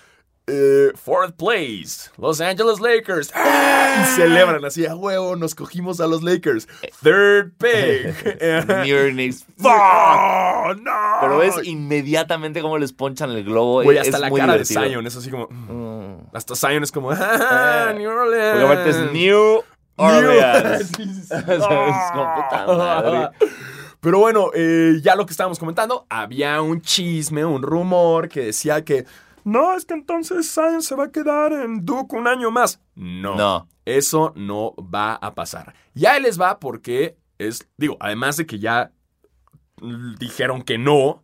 Eh, fourth place, Los Angeles Lakers. ¡Ah! Y celebran así, a huevo, nos cogimos a los Lakers. Third pick. New Knicks. ¡Oh, no! Pero ves inmediatamente cómo les ponchan el globo. Güey, es hasta la muy cara divertido. de Zion es así como. Mm. Hasta Zion es como. ¡Ah, New Orleans! Porque aparte es New. Pero bueno, eh, ya lo que estábamos comentando, había un chisme, un rumor que decía que no, es que entonces Zion se va a quedar en Duke un año más. No, No. eso no va a pasar. Ya les va porque es, digo, además de que ya dijeron que no,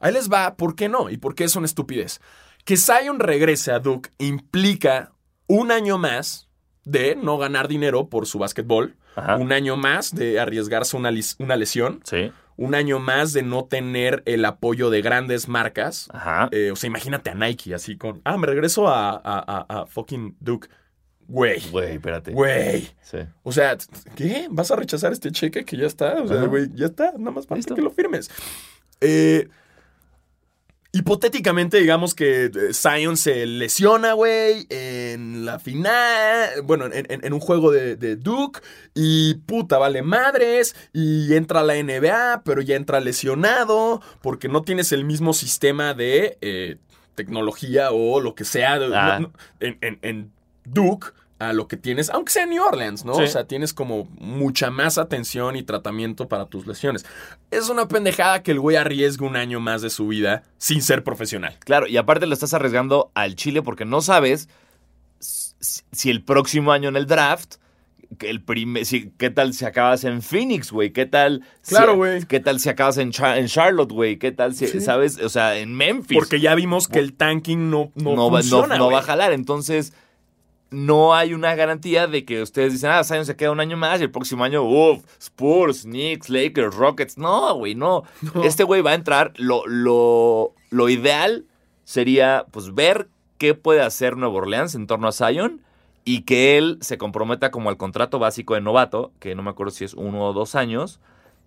ahí les va por qué no y por qué es una estupidez. Que Zion regrese a Duke implica un año más de no ganar dinero por su básquetbol, Ajá. un año más de arriesgarse una, una lesión, Sí. Un año más de no tener el apoyo de grandes marcas. Ajá. Eh, o sea, imagínate a Nike así con, ah, me regreso a, a- a- a fucking Duke. Güey, Güey, espérate. güey. Sí. O sea, ¿qué? ¿Vas a rechazar este cheque que ya está? O sea, güey, ya está, nada más falta que lo firmes. Eh, hipotéticamente, digamos que eh, Zion se lesiona, güey, en la final, bueno, en, un juego de, de Duke, y puta, vale madres, y entra a la NBA, pero ya entra lesionado, porque no tienes el mismo sistema de eh, tecnología o lo que sea Ah. en Duke a lo que tienes, aunque sea en New Orleans, ¿no? Sí. O sea, tienes como mucha más atención y tratamiento para tus lesiones. Es una pendejada que el güey arriesgue un año más de su vida sin ser profesional. Claro, y aparte lo estás arriesgando al Chile porque no sabes si si el próximo año en el draft, el primer, si, ¿qué tal si acabas en Phoenix, güey? ¿Qué tal? si- Claro, güey. ¿Qué tal si acabas en, en Charlotte, güey? ¿Qué tal si, Sí. sabes? O sea, en Memphis. Porque ya vimos que el tanking no, no, no, va, no- funciona, no va a jalar. Entonces, no hay una garantía de que ustedes dicen, ah, Zion se queda un año más y el próximo año, uff, Spurs, Knicks, Lakers, Rockets. No, güey, no. Este güey va a entrar. Lo, lo, lo ideal sería, pues, ver qué puede hacer Nueva Orleans en torno a Zion y que él se comprometa como al contrato básico de novato, que no me acuerdo si es uno o dos años.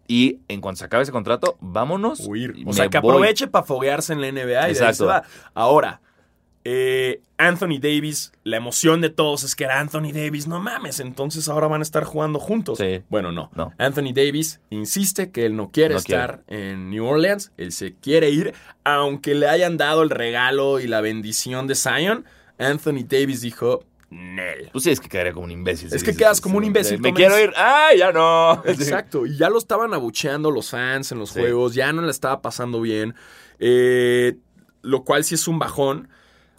Y en cuanto se acabe ese contrato, vámonos. Huir. O sea, que voy. aproveche para foguearse en la NBA y de ahí se Exacto. va. Ahora, eh, Anthony Davis, la emoción de todos es que era Anthony Davis, no mames, entonces ahora van a estar jugando juntos. Sí. Bueno, no. No. Anthony Davis insiste que él no quiere No quiere. estar en New Orleans, él se quiere ir, aunque le hayan dado el regalo y la bendición de Zion. Anthony Davis dijo, Nel. Pues sí, es que quedaría como un imbécil. Es que dices quedas como un imbécil, Me quiero ir. ¡Ah, ya no! Exacto, y ya lo estaban abucheando los fans en los Sí. juegos, ya no le estaba pasando bien, eh, lo cual sí es un bajón.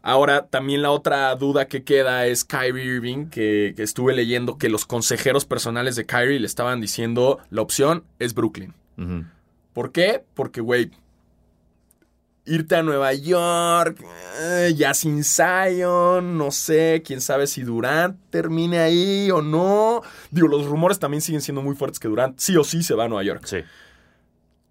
Ahora, también la otra duda que queda es Kyrie Irving, que, que estuve leyendo que los consejeros personales de Kyrie le estaban diciendo la opción es Brooklyn. ¿Por qué? Porque, güey, irte a Nueva York, eh, ya sin Zion, no sé, quién sabe si Durant termine ahí o no. Digo, los rumores también siguen siendo muy fuertes que Durant sí o sí se va a Nueva York. Sí.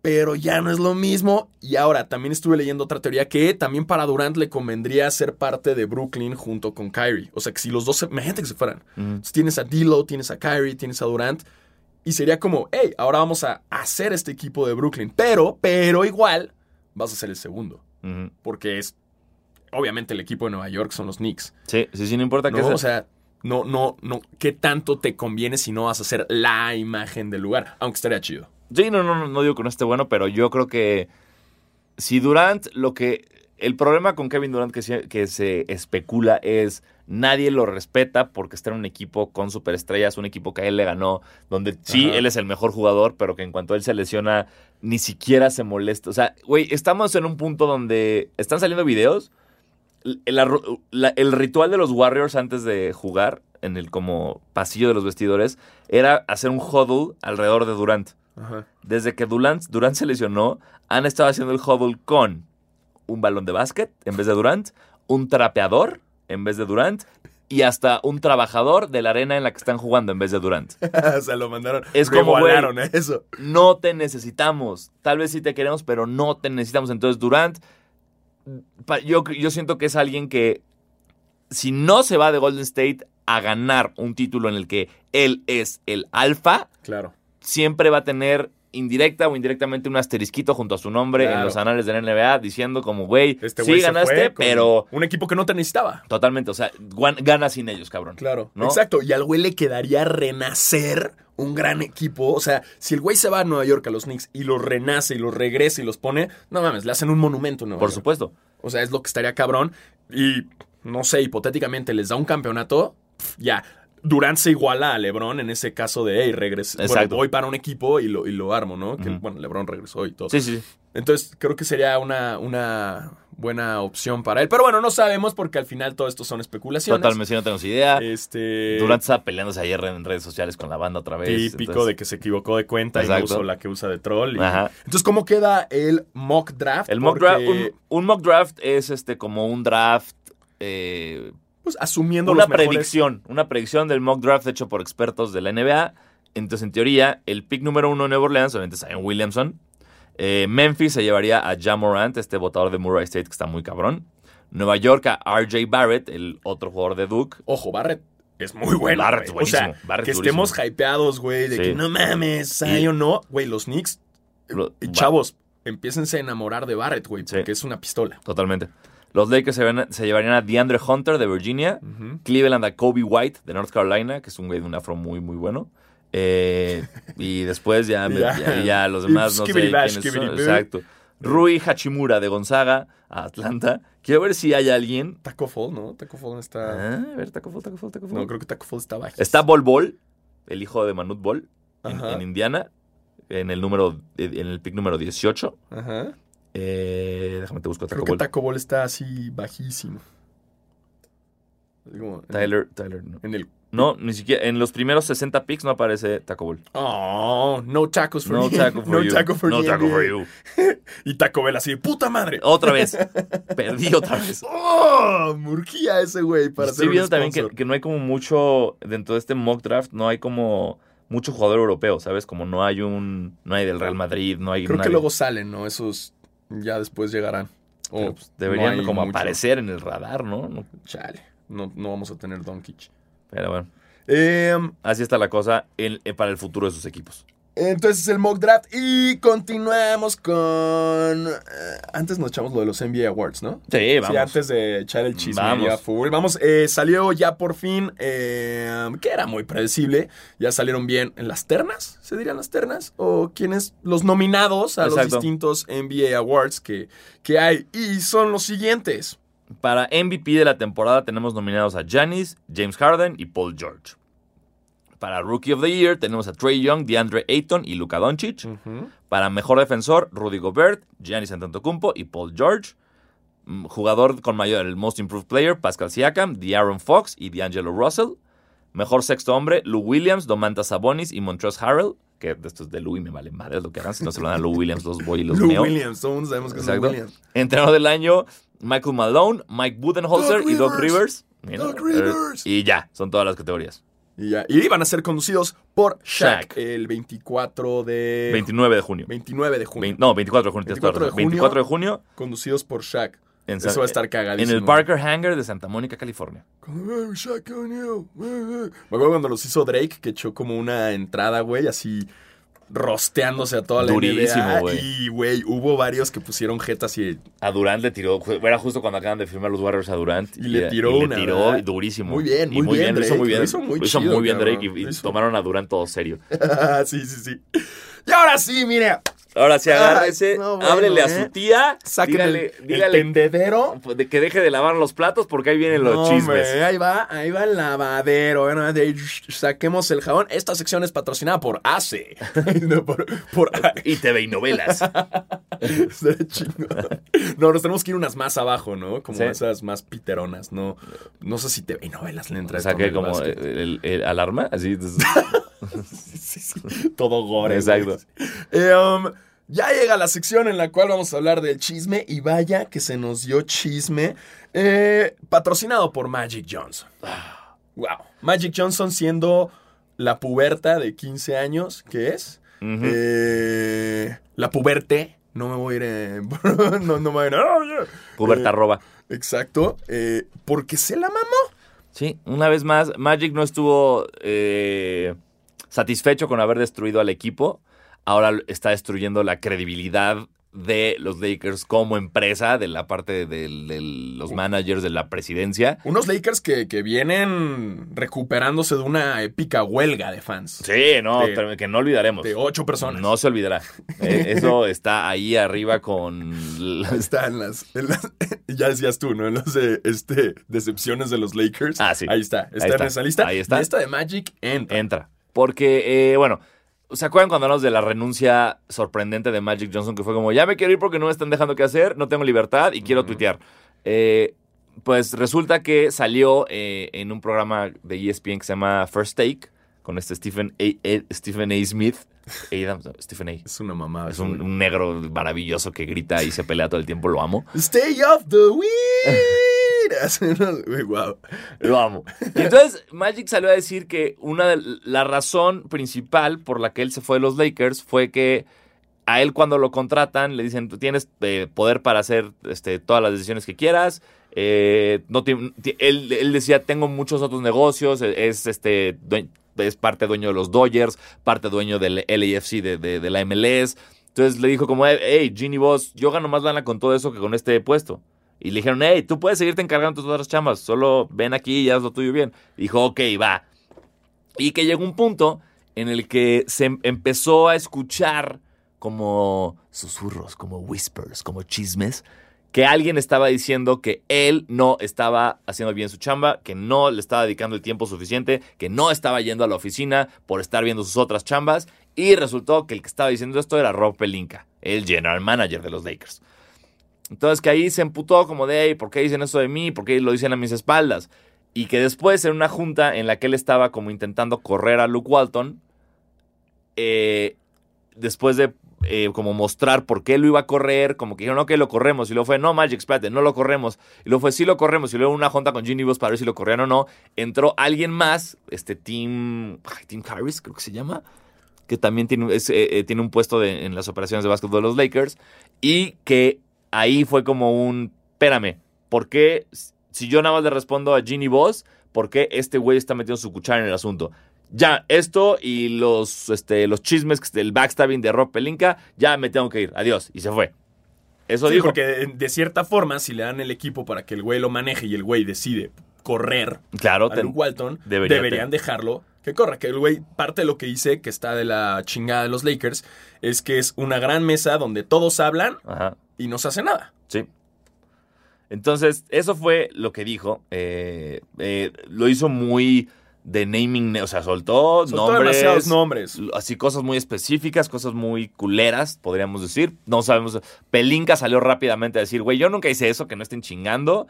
Pero ya no es lo mismo. Y ahora también estuve leyendo otra teoría que también para Durant le convendría ser parte de Brooklyn junto con Kyrie. O sea, que si los dos, se, imagínate que se fueran. Mm. Entonces, tienes a D'Lo, tienes a Kyrie, tienes a Durant. Y sería como, hey, ahora vamos a hacer este equipo de Brooklyn. Pero, pero igual, vas a ser el segundo. Porque es, obviamente, el equipo de Nueva York son los Knicks. Sí, sí, sí, no importa qué. O sea, no, no, no. ¿Qué tanto te conviene si no vas a ser la imagen del lugar? Aunque estaría chido. Sí, no, no, no, digo que no esté bueno, pero yo creo que si Durant, lo que. El problema con Kevin Durant que se, que se especula es nadie lo respeta porque está en un equipo con superestrellas, un equipo que a él le ganó, donde sí, Ajá. él es el mejor jugador, pero que en cuanto él se lesiona, ni siquiera se molesta. O sea, güey, estamos en un punto donde están saliendo videos. El, la- la- el ritual de los Warriors antes de jugar, en el como pasillo de los vestidores, era hacer un huddle alrededor de Durant. Ajá. Desde que Durant, Durant se lesionó, han estado haciendo el huddle con un balón de básquet en vez de Durant, un trapeador en vez de Durant y hasta un trabajador de la arena en la que están jugando en vez de Durant. o sea, lo mandaron. Es como, igualaron eso. No te necesitamos. Tal vez sí te queremos, pero no te necesitamos. Entonces Durant, yo, yo siento que es alguien que si no se va de Golden State a ganar un título en el que él es el alfa, Claro. Siempre va a tener indirecta o indirectamente un asterisquito junto a su nombre Claro. en los anales de la NBA diciendo como, güey, Este sí ganaste, pero Un equipo que no te necesitaba. totalmente, o sea, gana sin ellos, cabrón. Claro. ¿No? Exacto. Y al güey le quedaría renacer un gran equipo. O sea, si el güey se va a Nueva York a los Knicks y los renace y los regresa y los pone, no mames, le hacen un monumento en Nueva Por York. supuesto. O sea, es lo que estaría cabrón. Y no sé, hipotéticamente les da un campeonato, ya. Durant se iguala a LeBron en ese caso de, hey, regresé. Bueno, voy para un equipo y lo, y lo armo, ¿no? Que, bueno, LeBron regresó y todo. Sí, sí. Entonces, creo que sería una, una buena opción para él. Pero bueno, no sabemos porque al final todo esto son especulaciones. Totalmente, no tengo idea. Este. Durant estaba peleándose ayer en redes sociales con la banda otra vez. Típico entonces- de que se equivocó de cuenta y Exacto. usó la que usa de troll. y- Ajá. Entonces, ¿cómo queda el mock draft? El mock draft, un, un mock draft es este como un draft, eh, Pues asumiendo una los mejores- predicción, una predicción del mock draft hecho por expertos de la NBA. Entonces, en teoría, el pick número uno de Nueva Orleans, obviamente es Zion Williamson. Eh, Memphis se llevaría a Ja Morant, este votador de Murray State que está muy cabrón. Nueva York a RJ Barrett, el otro jugador de Duke. Ojo, Barrett es muy bueno. Barrett O sea, Barrett que es estemos hypeados, güey, de Sí. que no mames, Zion no. Güey, los Knicks, Lo- va- chavos, empiécense a enamorar de Barrett, güey, Sí. porque es una pistola. Totalmente. Los Lakers se, se llevarían a DeAndre Hunter de Virginia. Cleveland a Kobe White de North Carolina, que es un güey de un afro muy, muy bueno. Eh, y después ya, me- Ya. ya, ya los demás no sé quiénes son. Exacto. Rui Hachimura de Gonzaga a Atlanta. Quiero ver si hay alguien. Taco Fall, ¿no? Taco Fall está... Ah, a ver, Taco Fall, Taco Fall, Taco Fall. No, creo que Taco Fall está bajo. Está Bol Bol, el hijo de Manute Bol, en, en Indiana, en el número, en el pick número 18. Ajá. Eh, déjame te busco a Creo Taco que. Taco Ball está así bajísimo. Así como en- Tyler, Tyler, no. En el... No, ni siquiera. En los primeros 60 picks no aparece Taco Ball. Oh, no tacos for No the- taco for no you. taco for no the taco for you. Y Taco Bell así, ¡puta madre! Otra vez. Perdí otra vez. ¡Oh! Murgía ese güey para Estoy viendo también que, que no hay como mucho. Dentro de este mock draft, no hay como mucho jugador europeo, ¿sabes? Como no hay un. No hay del Real Madrid, no hay. Creo que nadie. luego salen, ¿no? Esos ya después llegarán. O Pero, pues, deberían no como mucho. aparecer en el radar, ¿no? No- Chale. No, no vamos a tener Doncic. Pero bueno. Em, Así está la cosa en- eh, para el futuro de sus equipos. Entonces el mock draft y continuamos con... eh, antes nos echamos lo de los NBA Awards, ¿no? Sí, vamos. Sí, antes de echar el chisme Vamos. ya full. Vamos, eh, salió ya por fin, eh, que era muy predecible. Ya salieron bien en las ternas, ¿se dirían las ternas? O quienes, los nominados a los distintos NBA Awards que, que hay. Y son los siguientes. Para MVP de la temporada tenemos nominados a Giannis, James Harden y Paul George. Para Rookie of the Year tenemos a Trey Young, DeAndre Ayton y Luka Doncic. Para Mejor Defensor, Rudy Gobert, Giannis Antetokounmpo y Paul George. Mm, Jugador con mayor, el Most Improved Player, Pascal Siakam, De'Aaron Fox y D'Angelo Russell. Mejor Sexto Hombre, Lou Williams, Domantas Sabonis y Montrezl Harrell. que esto es de Louis, me vale madre lo que hagan, si no se lo dan a Lou Williams, los voy y los Lou meo. Williams, todos sabemos que es Lou Exacto. Williams. Entrenador del año, Michael Malone, Mike Budenholzer y Doc Rivers. Rivers. Doc eh, Rivers. Y ya, son todas las categorías. Y, ya. y iban a ser conducidos por Shaq, Shaq. el 24 de... 29 de junio. 29 de junio. Vein- no, 24 de junio. tienes toda la 24 de junio. 24 de junio Conducidos por Shaq. en, Eso va a estar en cagadísimo. el Barker Hangar de Santa Mónica, California. Me acuerdo cuando los hizo Drake, que echó como una entrada, güey, así rosteándose a toda la Durísimo, NBA. Y, güey, hubo varios que pusieron jetas y... A Durant le tiró, era justo cuando acaban de firmar los Warriors a Durant. Y le tiró y una, Le tiró ¿verdad? durísimo. Muy bien, Y muy bien, lo hizo muy bien. lo hizo muy Lo hizo chido, muy bien Drake y, hizo- tomaron a Durant todo serio. sí, sí, sí. Y ahora sí, mire, Ahora sí, agárrese, Ay, no, bueno, háblele a ¿eh? su tía, saquen dígale, el, tendedero. de que deje de lavar los platos porque ahí vienen los No, chismes. hombre, ahí va, ahí va el lavadero. bueno, de- saquemos el jabón. Esta sección es patrocinada por ACE. no, por, por Y TV y novelas. No, nos tenemos que ir unas más abajo, ¿no? Como Sí. esas más piteronas, ¿no? No sé si te y novelas le entra O sea, en que el como el, el alarma, así. Sí, sí, Todo gore. Exacto. Eh, um, ya llega la sección en la cual vamos a hablar del chisme y vaya que se nos dio chisme. eh, patrocinado por Magic Johnson. Wow. Magic Johnson siendo la puberta de 15 años, ¿qué es? Eh, la puberte. No me voy a ir. eh, no, no me voy a ir. "Oh, yeah". Puberta Eh, roba. Exacto. eh, porque se la mamó. Sí, una vez más, Magic no estuvo eh, satisfecho con haber destruido al equipo. Ahora está destruyendo la credibilidad de los Lakers como empresa, de la parte de, los managers, de la presidencia. Unos Lakers que, que vienen recuperándose de una épica huelga de fans. Sí, no, De- que no olvidaremos. De ocho personas. No se olvidará. Eh, eso está ahí arriba con... la- Está en las, en las- ya decías tú, ¿no? En las este, decepciones de los Lakers. Ah, sí. Ahí está. Está Ahí en está. esa lista. Ahí está. Y esta de Magic entra. entra. Porque, eh, bueno, ¿se acuerdan cuando hablamos de la renuncia sorprendente de Magic Johnson? Que fue como, ya me quiero ir porque no me están dejando qué hacer, no tengo libertad y quiero tuitear. Eh, pues resulta que salió eh, en un programa de ESPN que se llama First Take, con este Stephen A. A- Stephen A. Smith. Adam- Stephen A. Es una mamada. Es un, un negro maravilloso que grita y se pelea todo el tiempo, lo amo. Stay off the weed. Wow. Lo amo. Y entonces Magic salió a decir que una de la razón principal por la que él se fue de los Lakers fue que a él cuando lo contratan le dicen tú tienes eh, poder para hacer este, todas las decisiones que quieras. Eh, no él, él decía tengo muchos otros negocios. e- Es este es parte dueño de los Dodgers, parte dueño del LAFC de, de- la MLS. Entonces le dijo como, hey, Ginny Boss, yo gano más lana con todo eso que con este puesto. Y le dijeron, hey, tú puedes seguirte encargando de tus otras chambas, solo ven aquí y haz lo tuyo bien. Dijo, ok, va. Y que llegó un punto en el que se em- empezó a escuchar como susurros, como whispers, como chismes, que alguien estaba diciendo que él no estaba haciendo bien su chamba, que no le estaba dedicando el tiempo suficiente, que no estaba yendo a la oficina por estar viendo sus otras chambas. Y resultó que el que estaba diciendo esto era Rob Pelinka, el general manager de los Lakers. Entonces que ahí se emputó como de, "Ey, ¿por qué dicen eso de mí? ¿Por qué lo dicen a mis espaldas? Y que después en una junta en la que él estaba como intentando correr a Luke Walton, eh, después de eh, como mostrar por qué lo iba a correr, como que dijeron, ok, lo corremos. Y luego fue, no, Magic, espérate, no lo corremos. Y luego fue, sí lo corremos. Y luego una junta con Ginny Boss para ver si lo corrían o no. Entró alguien más, este Tim, Tim Harris, creo que se llama, que también tiene, eh, tiene un puesto en las operaciones de básquetbol de los Lakers. Y que ahí fue como un, espérame, ¿por qué si yo nada más le respondo a Ginny Boss, por qué este güey está metiendo su cuchara en el asunto? Ya, esto y los, este, los chismes del backstabbing de Rob Pelinka, ya me tengo que ir. Adiós. Y se fue. Eso Sí, dijo. porque de, de cierta forma, si le dan el equipo para que el güey lo maneje y el güey decide correr Claro, a Luke Walton, debería deberían dejarlo que corra. Que el güey, parte de lo que dice que está de la chingada de los Lakers, es que es una gran mesa donde todos hablan Ajá. Y no se hace nada. Sí. Entonces, eso fue lo que dijo. Eh, eh, lo hizo muy de naming, o sea, soltó, Soltó nombres. demasiados nombres. Así cosas muy específicas, cosas muy culeras, podríamos decir. No sabemos. Pelinka salió rápidamente a decir, güey, yo nunca hice eso, que no estén chingando.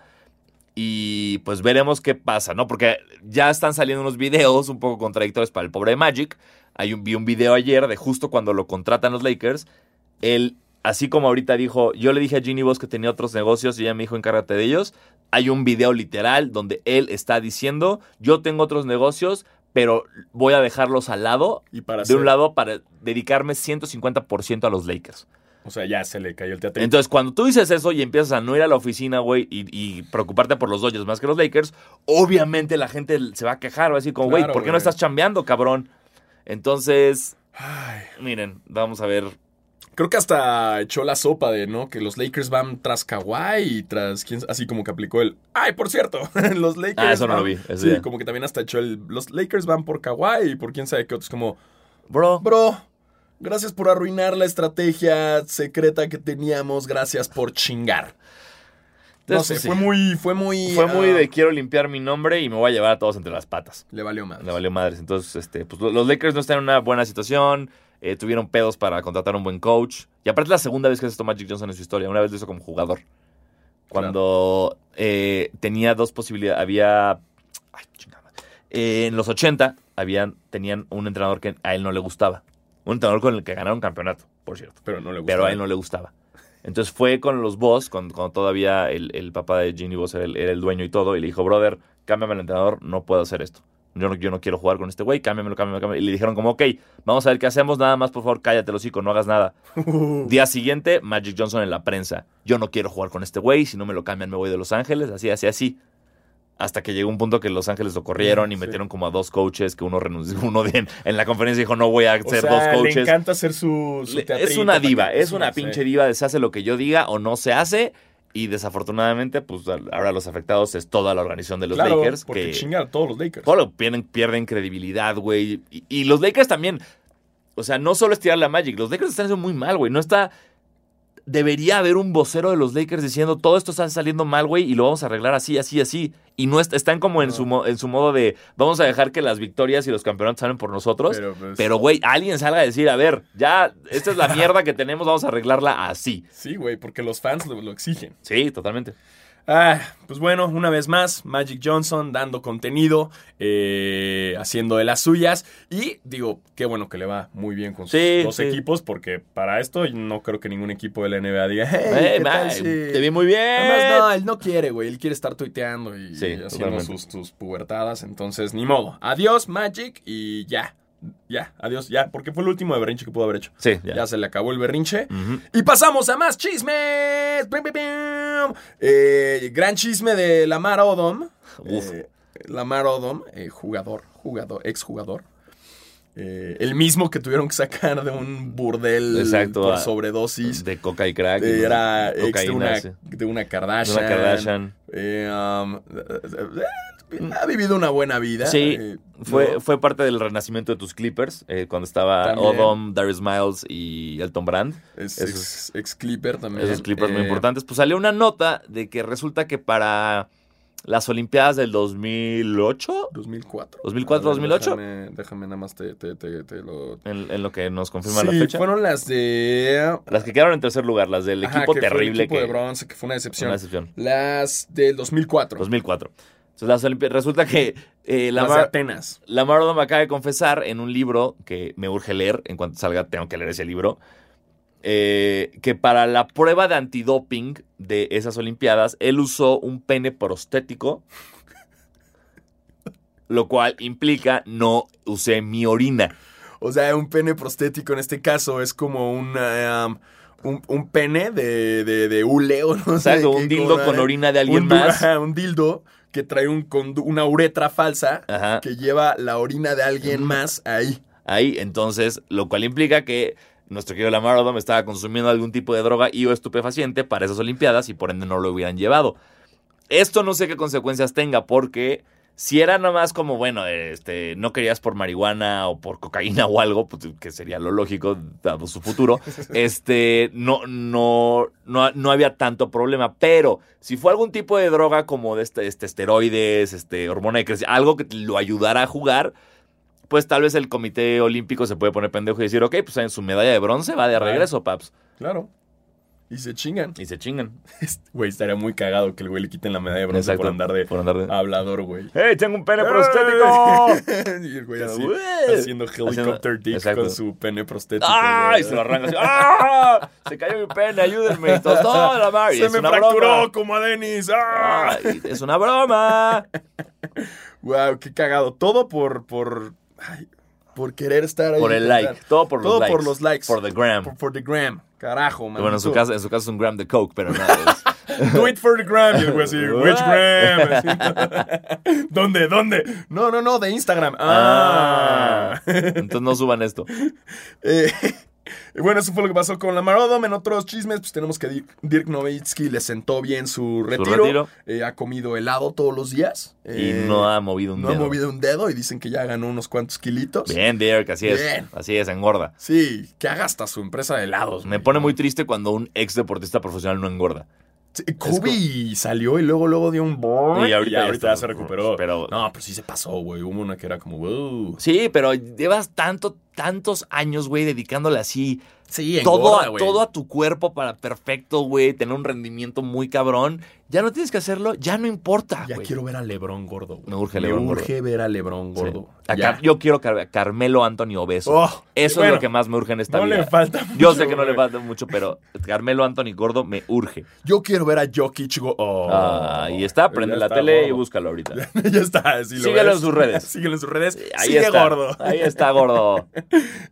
Y pues veremos qué pasa, ¿no? Porque ya están saliendo unos videos un poco contradictorios para el pobre Magic, Hay un, vi un video ayer de justo cuando lo contratan los Lakers. Él, así como ahorita dijo, yo le dije a Ginny Boss que tenía otros negocios y ella me dijo encárgate de ellos. Hay un video literal donde él está diciendo, yo tengo otros negocios, pero voy a dejarlos al lado, Y para de un lado, para dedicarme 150% a los Lakers. O sea, ya se le cayó el teatro. Entonces, cuando tú dices eso y empiezas a no ir a la oficina, güey, y, y preocuparte por los Dodgers más que los Lakers, obviamente la gente se va a quejar, va a decir como, güey, Claro, ¿por qué no estás chambeando, cabrón? Entonces, Ay, miren, vamos a ver. Creo que hasta echó la sopa de, ¿no? Que los Lakers van tras Kawhi y tras quién, así como que aplicó el. Ay, por cierto, los Lakers. Ah, eso no lo vi, Sí, día. como que también hasta echó el. Los Lakers van por Kawhi y por quién sabe qué otros. Como, Bro, bro, gracias por arruinar la estrategia secreta que teníamos. Gracias por chingar. No sé, pues, sí. fue muy, fue muy. fue muy ah, de quiero limpiar mi nombre y me voy a llevar a todos entre las patas. Le valió más. Le valió madres. Entonces, este, pues lo- los Lakers no están en una buena situación. Eh, tuvieron pedos para contratar un buen coach. Y aparte es la segunda vez que hace esto Magic Johnson en su historia. Una vez lo hizo como jugador. Cuando eh, tenía dos posibilidades. Había. Ay, chingada. Eh, en los 80 habían, tenían un entrenador que a él no le gustaba. Un entrenador con el que ganaron campeonato, por cierto. Pero no le gustó. Pero a él no le gustaba. Entonces fue con los Boss, cuando, cuando todavía el, el papá de Ginny Boss era el, era el dueño y todo, y le dijo, brother, cámbiame el entrenador, no puedo hacer esto. Yo no, yo no quiero jugar con este güey, cámbiamelo, cámbiamelo, cámbiamelo. Y le dijeron como, ok, vamos a ver qué hacemos, nada más, por favor, cállate, los hocico, no hagas nada. Día siguiente, Magic Johnson en la prensa. Yo no quiero jugar con este güey, si no me lo cambian me voy de Los Ángeles, así, así, así. Hasta que llegó un punto que Los Ángeles lo corrieron y Sí. metieron como a dos coaches, que uno renunció, uno de- en la conferencia dijo, no voy a O ser sea, dos Le coaches. encanta hacer su. su Le- es una diva, es una pinche diva, se hace lo que yo diga o no se hace. Y desafortunadamente, pues ahora los afectados es toda la organización de los Claro, Lakers. porque que chingan a todos los Lakers. todo lo pierden, pierden credibilidad, güey. Y, y los Lakers también. O sea, no solo es tirarle a Magic, los Lakers están haciendo muy mal, güey. No está. Debería haber un vocero de los Lakers diciendo todo esto está saliendo mal, güey, y lo vamos a arreglar así, así, así. Y no est- están como en, No. su, mo- en su modo de vamos a dejar que las victorias y los campeonatos salen por nosotros. Pero, pues, güey, alguien salga a decir, a ver, ya, esta es la mierda que tenemos, vamos a arreglarla así. Sí, güey, porque los fans lo, lo exigen. Sí, totalmente. Ah, pues bueno, una vez más, Magic Johnson dando contenido, eh, haciendo de las suyas. Y digo, qué bueno que le va muy bien con sus Sí, dos sí. equipos, porque para esto no creo que ningún equipo de la NBA diga, hey, Eh, ¿qué tal si-?" Te vi muy bien. Además, no, él no quiere, güey. Él quiere estar tuiteando y, haciendo sus, sus pubertadas. Entonces, ni modo. Adiós, Magic, y ya. Ya, adiós, ya. Porque fue el último de berrinche que pudo haber hecho. Sí, Ya, ya. se le acabó el berrinche. Y pasamos a más chismes. Pim, pim, pim. Eh, gran chisme de Lamar Odom. Uf. Eh, Lamar Odom, eh, jugador, jugador, exjugador. Eh, el mismo que tuvieron que sacar de un burdel Exacto, por sobredosis. De coca y crack. Eh, era ex de una, sí. de una De Kardashian. una Kardashian. Eh, um, eh, ha vivido una buena vida. Sí, eh, fue, ¿no? fue parte del renacimiento de tus Clippers, eh, cuando estaba También. Odom, Darius Miles y Elton Brand. Es esos- ex, ex Clipper también. Esos Clippers muy Eh, importantes. Pues salió una nota de que resulta que para las Olimpiadas del 2008, 2004. 2004, A ver, 2008. Déjame, déjame nada más te, te- te- te lo... en, en lo que nos confirma Sí, la fecha. fueron las de... Las que quedaron en tercer lugar, las del Ajá, equipo que fue el terrible equipo que de bronce, que fue una decepción. una decepción. Las del 2004. 2004. Entonces, las Olimpi- resulta que eh, Lamar, Atenas. Lamar Odom acaba de confesar en un libro que me urge leer, en cuanto salga tengo que leer ese libro, eh, que para la prueba de antidoping de esas Olimpiadas, él usó un pene prostético, lo cual implica no usé mi orina. O sea, un pene prostético en este caso es como una, um, un, un pene de, de, de hule o no sé Exacto, qué un dildo con orina de alguien un, más. ajá, un dildo que trae un, una uretra falsa Ajá. que lleva la orina de alguien más ahí. ahí. Entonces, lo cual implica que nuestro querido Lamar Odom estaba consumiendo algún tipo de droga y o estupefaciente para esas Olimpiadas y por ende no lo hubieran llevado. Esto no sé qué consecuencias tenga porque si era nada más como, bueno, este, no querías por marihuana o por cocaína o algo, pues, que sería lo lógico dado su futuro, este, no, no, no, no había tanto problema. Pero si fue algún tipo de droga como de este, este esteroides, este, hormona de crecimiento, algo que lo ayudara a jugar, pues tal vez el Comité Olímpico se puede poner pendejo y decir, ok, pues en su medalla de bronce va de regreso, paps. Claro. Y se chingan. Y se chingan. Güey, estaría muy cagado que el güey le quiten la medalla de bronce Exacto, por andar de por andar de- hablador, güey. ¡Hey, tengo un pene ¡Ey! prostético! y el güey así, haciendo helicopter dick Exacto. con su pene prostético. ¡Ah! Y se lo arranca así. ¡Ah! Se cayó mi pene, ayúdenme. Y todos, ¡No, la madre! Se es me una fracturó broma. como a Denis. ¡Ah! Ay, es una broma. Wow, qué cagado. Todo por, por, ay, por querer estar ahí. Por el like. Todo por los Todo likes. por los likes. Por the gram. Por, for the gram. Carajo, man. Bueno, en su, caso, en su caso es un gram de coke, pero nada. es- Do it for the gram. Y el güey así, which gram? ¿Dónde? ¿Dónde? No, no, no, de Instagram. Ah. Ah. Entonces no suban esto. Eh, bueno, eso fue lo que pasó con la Marodom. En otros chismes, pues tenemos que Dirk, Dirk Nowitzki le sentó bien su retiro. retiro. Eh, ha comido helado todos los días. Y Eh, no ha movido un no dedo. ha movido un dedo y dicen que ya ganó unos cuantos kilitos. Bien, Dirk, así es. Bien. Así es, engorda. Sí, que haga hasta su empresa de helados. Me güey. pone muy triste cuando un ex deportista profesional no engorda. Sí, Kobe salió y luego, luego dio un Y ahorita ya se recuperó. Pero- no, pero sí se pasó, güey. Hubo una que era como, wow. Sí, pero llevas tanto, tantos años, güey, dedicándole así Sí, todo, engorda, a, güey. todo a tu cuerpo para perfecto, güey, tener un rendimiento muy cabrón. Ya no tienes que hacerlo, ya no importa, Ya güey. quiero ver a Lebrón gordo. güey. Me urge Me LeBron urge ver a Lebrón Sí. gordo. A Ya. Car- yo quiero Car- Carmelo Anthony obeso. Oh, Eso bueno, es lo que más me urge en esta no vida. le falta Yo mucho, sé que no le falta mucho, pero Carmelo Anthony gordo me urge. Yo quiero ver a Jokic. go- Oh. Ah, y está, prende Ya la está tele y gordo. búscalo ahorita. ya está. Si lo Síguelo ves. en sus redes. Síguelo en sus redes. Ahí Sigue está. gordo. Ahí está gordo.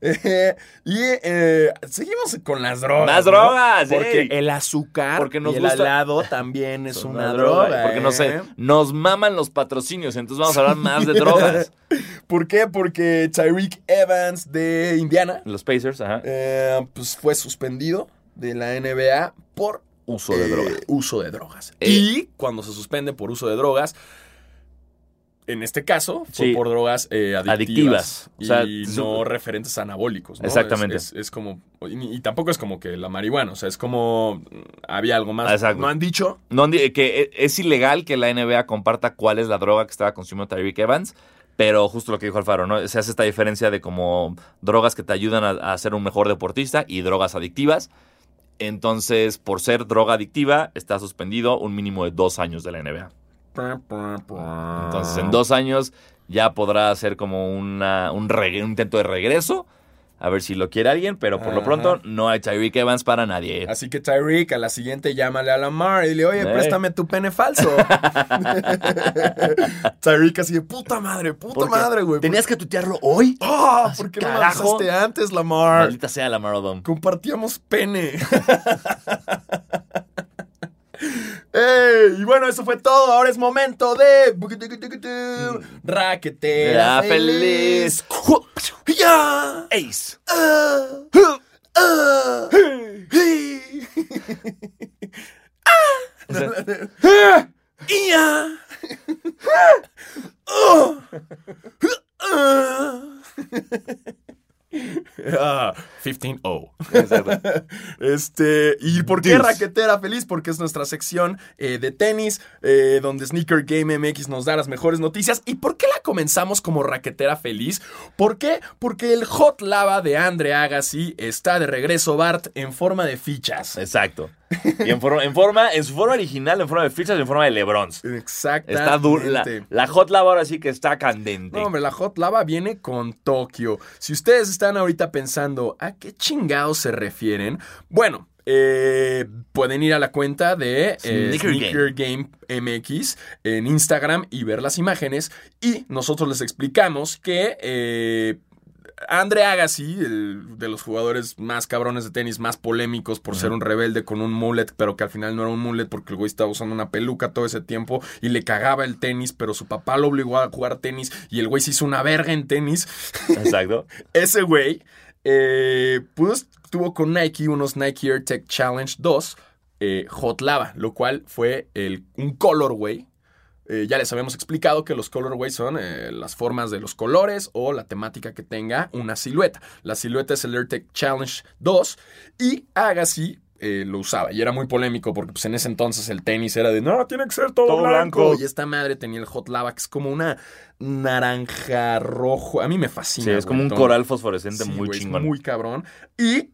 Eh, y eh, seguimos con las drogas. Más ¿no? drogas, Porque ey. el azúcar Porque nos y el gusta- helado también es una, droga. Porque no sé, ¿eh? nos maman los patrocinios, entonces vamos a hablar más de drogas. ¿Por qué? Porque Tyreek Evans de Indiana Los Pacers, ajá. eh, pues fue suspendido de la NBA por Uso de eh, drogas. uso de drogas. Eh. Y cuando se suspende por uso de drogas, en este caso fue Sí. por drogas eh, adictivas. Adictivas. O sea, y no referentes anabólicos. ¿no? Exactamente. Es, es- es como. Y, y tampoco es como que la marihuana. O sea, es como. mm, Había algo más. Exacto. No han dicho. No han di- que e- es ilegal que la NBA comparta cuál es la droga que estaba consumiendo Tyreek Evans, pero justo lo que dijo Alfaro, ¿no? Se hace esta diferencia de como drogas que te ayudan a, a ser un mejor deportista y drogas adictivas. Entonces, por ser droga adictiva, está suspendido un mínimo de dos años de la NBA. Entonces, en dos años ya podrá hacer como una, un, intento de regreso. A ver si lo quiere alguien, pero por lo pronto no hay Tyreek Evans para nadie. Así que Tyreek, a la siguiente llámale a Lamar y dile, oye, préstame tu pene falso. Tyreek así de puta madre, puta madre, güey. ¿Tenías que tutearlo hoy? ¡Ah! ¿Por qué no me Carajo. avisaste antes, Lamar? Maldita sea la Marodom. Compartíamos pene. Y bueno, eso fue todo. Ahora es momento de. Raquetera feliz. ¡Ya! Ace. ¡Ah! ¡Ah! ¡Hey! ¡Ah! ¡Ya! ¡Oh! ¡Ah! Ah, 15-0. Exacto. Este, ¿y por qué raquetera feliz? Porque es nuestra sección eh, de tenis, eh, donde Sneaker Game MX nos da las mejores noticias. ¿Y por qué la comenzamos como raquetera feliz? ¿Por qué? Porque el hot lava de Andre Agassi está de regreso, Bart, en forma de fichas. Exacto. Y en forma, en forma, en su forma original, en forma de fichas y en forma de Lebrons. Exactamente. Está dura. La, la hot lava ahora sí que está candente. No, hombre, la hot lava viene con Tokio. Si ustedes están ahorita pensando a qué chingados se refieren, bueno, eh, pueden ir a la cuenta de eh, Sneaker Sneaker Game MX en Instagram y ver las imágenes. Y nosotros les explicamos que eh, Andre Agassi, el de los jugadores más cabrones de tenis, más polémicos por ser un rebelde con un mullet, pero que al final no era un mullet porque el güey estaba usando una peluca todo ese tiempo y le cagaba el tenis, pero su papá lo obligó a jugar tenis y el güey se hizo una verga en tenis. Exacto. Ese güey, eh, pues tuvo con Nike unos Nike Air Tech Challenge 2 eh, Hot Lava, lo cual fue el, un colorway. Eh, ya les habíamos explicado que los colorways son eh, las formas de los colores o la temática que tenga una silueta. La silueta es el Air Tech Challenge 2 y Agassi eh, lo usaba. Y era muy polémico porque pues, en ese entonces el tenis era de, no, tiene que ser todo, Todo blanco. blanco. Y esta madre tenía el hot lava, que es como una naranja rojo. A mí me fascina. Sí, es como un coral fosforescente Sí, muy chingón. muy cabrón. Y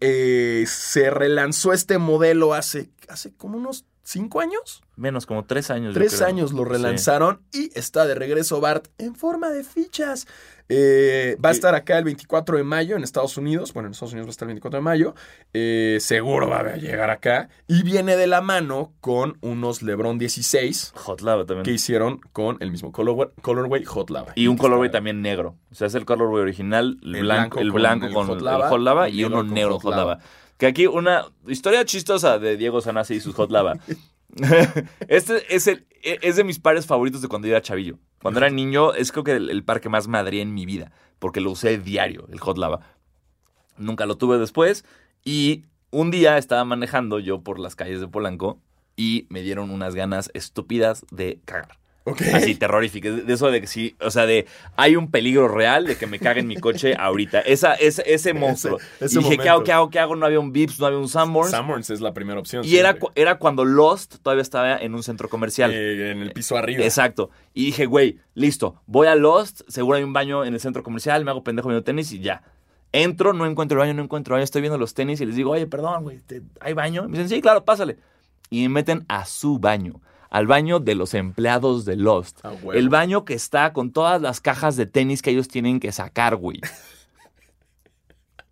se relanzó este modelo hace, hace como unos cinco años. Menos, como tres años. yo Tres creo. años lo Sí. relanzaron y está de regreso Bart en forma de fichas. Eh, va a estar acá el 24 de mayo en Estados Unidos. Bueno, en Estados Unidos va a estar el 24 de mayo. Eh, seguro va a llegar acá. Y viene de la mano con unos LeBron 16 Hot Lava también. que hicieron con el mismo colorway, colorway Hot Lava. Y un colorway está- también negro. O sea, es el colorway original, el, El blanco, blanco el con blanco el con hot el lava, hot lava y uno negro hot hot lava. lava. Que aquí una historia chistosa de Diego Sanasi y sus hot lava. este es, el, es de mis pares favoritos de cuando yo era chavillo. Cuando era niño, es creo que el, el par que más madré en mi vida. Porque lo usé diario, el hot lava. Nunca lo tuve después. Y un día estaba manejando yo por las calles de Polanco y me dieron unas ganas estúpidas de cagar. Así, terroríficas. De eso de que sí, o sea, de hay un peligro real de que me caguen mi coche ahorita. Esa, ese, ese monstruo. ese y dije, ¿qué hago, qué hago, qué hago? No había un Vips, no había un Sanborns. Sanborns es la primera opción. y era, siempre. era cuando Lost todavía estaba en un centro comercial. Eh, en el piso arriba. Exacto. Y dije, güey, listo, voy a Lost, seguro hay un baño en el centro comercial, me hago pendejo viendo tenis y ya. Entro, no encuentro el baño, no encuentro el baño, estoy viendo los tenis y les digo, oye, perdón, güey, ¿te- ¿hay baño? Me dicen, sí, claro, pásale. Y me meten a su baño, al baño de los empleados de Lost. Ah, el baño que está con todas las cajas de tenis que ellos tienen que sacar, güey.